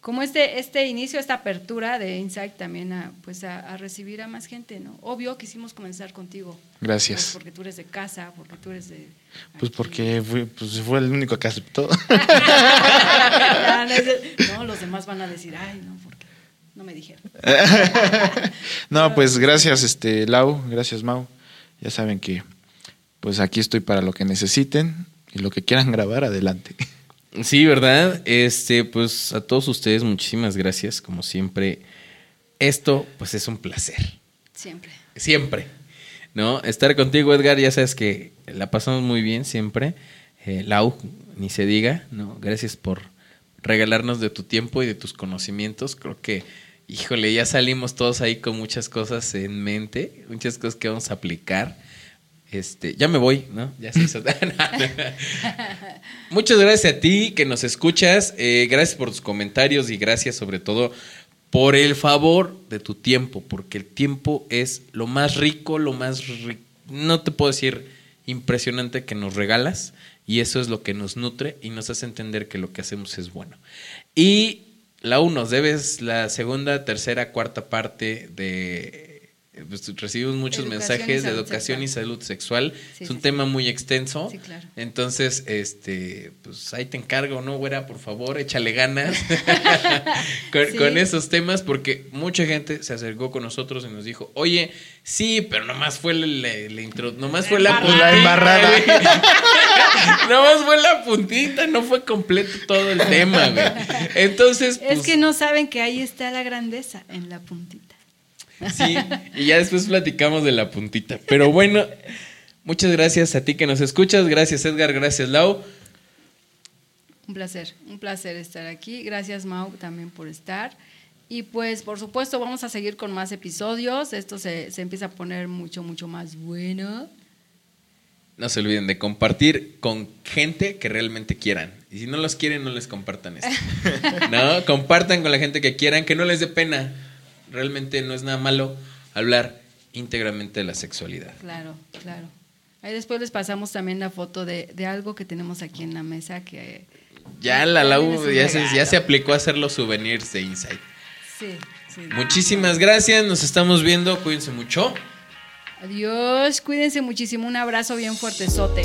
como este, este inicio, esta apertura de Insight también a, pues a, recibir a más gente, ¿no? Obvio quisimos comenzar contigo. Gracias. Pues porque tú eres de casa, porque tú eres de... Pues porque fue, pues fue el único que aceptó. [LAUGHS] no, los demás van a decir, ay, no, porque no me dijeron. [LAUGHS] no, pues gracias, este, Lau, gracias, Mau. Ya saben que pues aquí estoy para lo que necesiten y lo que quieran grabar, adelante. Sí, ¿verdad? Este, pues a todos ustedes muchísimas gracias, como siempre. Esto, pues es un placer. Siempre. Siempre. ¿No? Estar contigo, Edgar, ya sabes que la pasamos muy bien siempre. Eh, Lau, ni se diga, ¿no? Gracias por regalarnos de tu tiempo y de tus conocimientos. Creo que, híjole, ya salimos todos ahí con muchas cosas en mente, muchas cosas que vamos a aplicar. Este, ya me voy, ¿no? Ya se hizo. [LAUGHS] Muchas gracias a ti que nos escuchas. Eh, gracias por tus comentarios y gracias sobre todo por el favor de tu tiempo, porque el tiempo es lo más rico, lo más rico. No te puedo decir impresionante que nos regalas y eso es lo que nos nutre y nos hace entender que lo que hacemos es bueno. Y la U nos debes la segunda, tercera, cuarta parte de pues, recibimos muchos Educación mensajes de educación y salud sexual. Sí, es un sí, tema muy extenso. Sí, claro. Entonces, este, pues ahí te encargo, ¿no, güera? Por favor, échale ganas [LAUGHS] con, esos temas, porque mucha gente se acercó con nosotros y nos dijo, oye, sí, pero nomás fue la, la- la intro, nomás fue la embarrada. puntita, embarrada. [LAUGHS] nomás fue la puntita, no fue completo todo el tema, güey. Entonces, Es pues, que no saben que ahí está la grandeza, en la puntita. Sí, y ya después platicamos de la puntita. Pero bueno, muchas gracias a ti que nos escuchas. Gracias, Edgar. Gracias, Lau. Un placer, un placer estar aquí. Gracias, Mau, también por estar. Y pues, por supuesto, vamos a seguir con más episodios. Esto se, se empieza a poner mucho, mucho más bueno. No se olviden de compartir con gente que realmente quieran. Y si no los quieren, no les compartan esto. [LAUGHS] No, compartan con la gente que quieran, que no les dé pena. Realmente no es nada malo hablar íntegramente de la sexualidad. Claro, claro. Ahí después les pasamos también la foto de, de algo que tenemos aquí en la mesa que... Ya la Lau ya se, ya se aplicó a hacer los souvenirs de Insight. Sí, sí. Muchísimas gracias, nos estamos viendo, cuídense mucho. Adiós, cuídense muchísimo. Un abrazo bien fuertezote.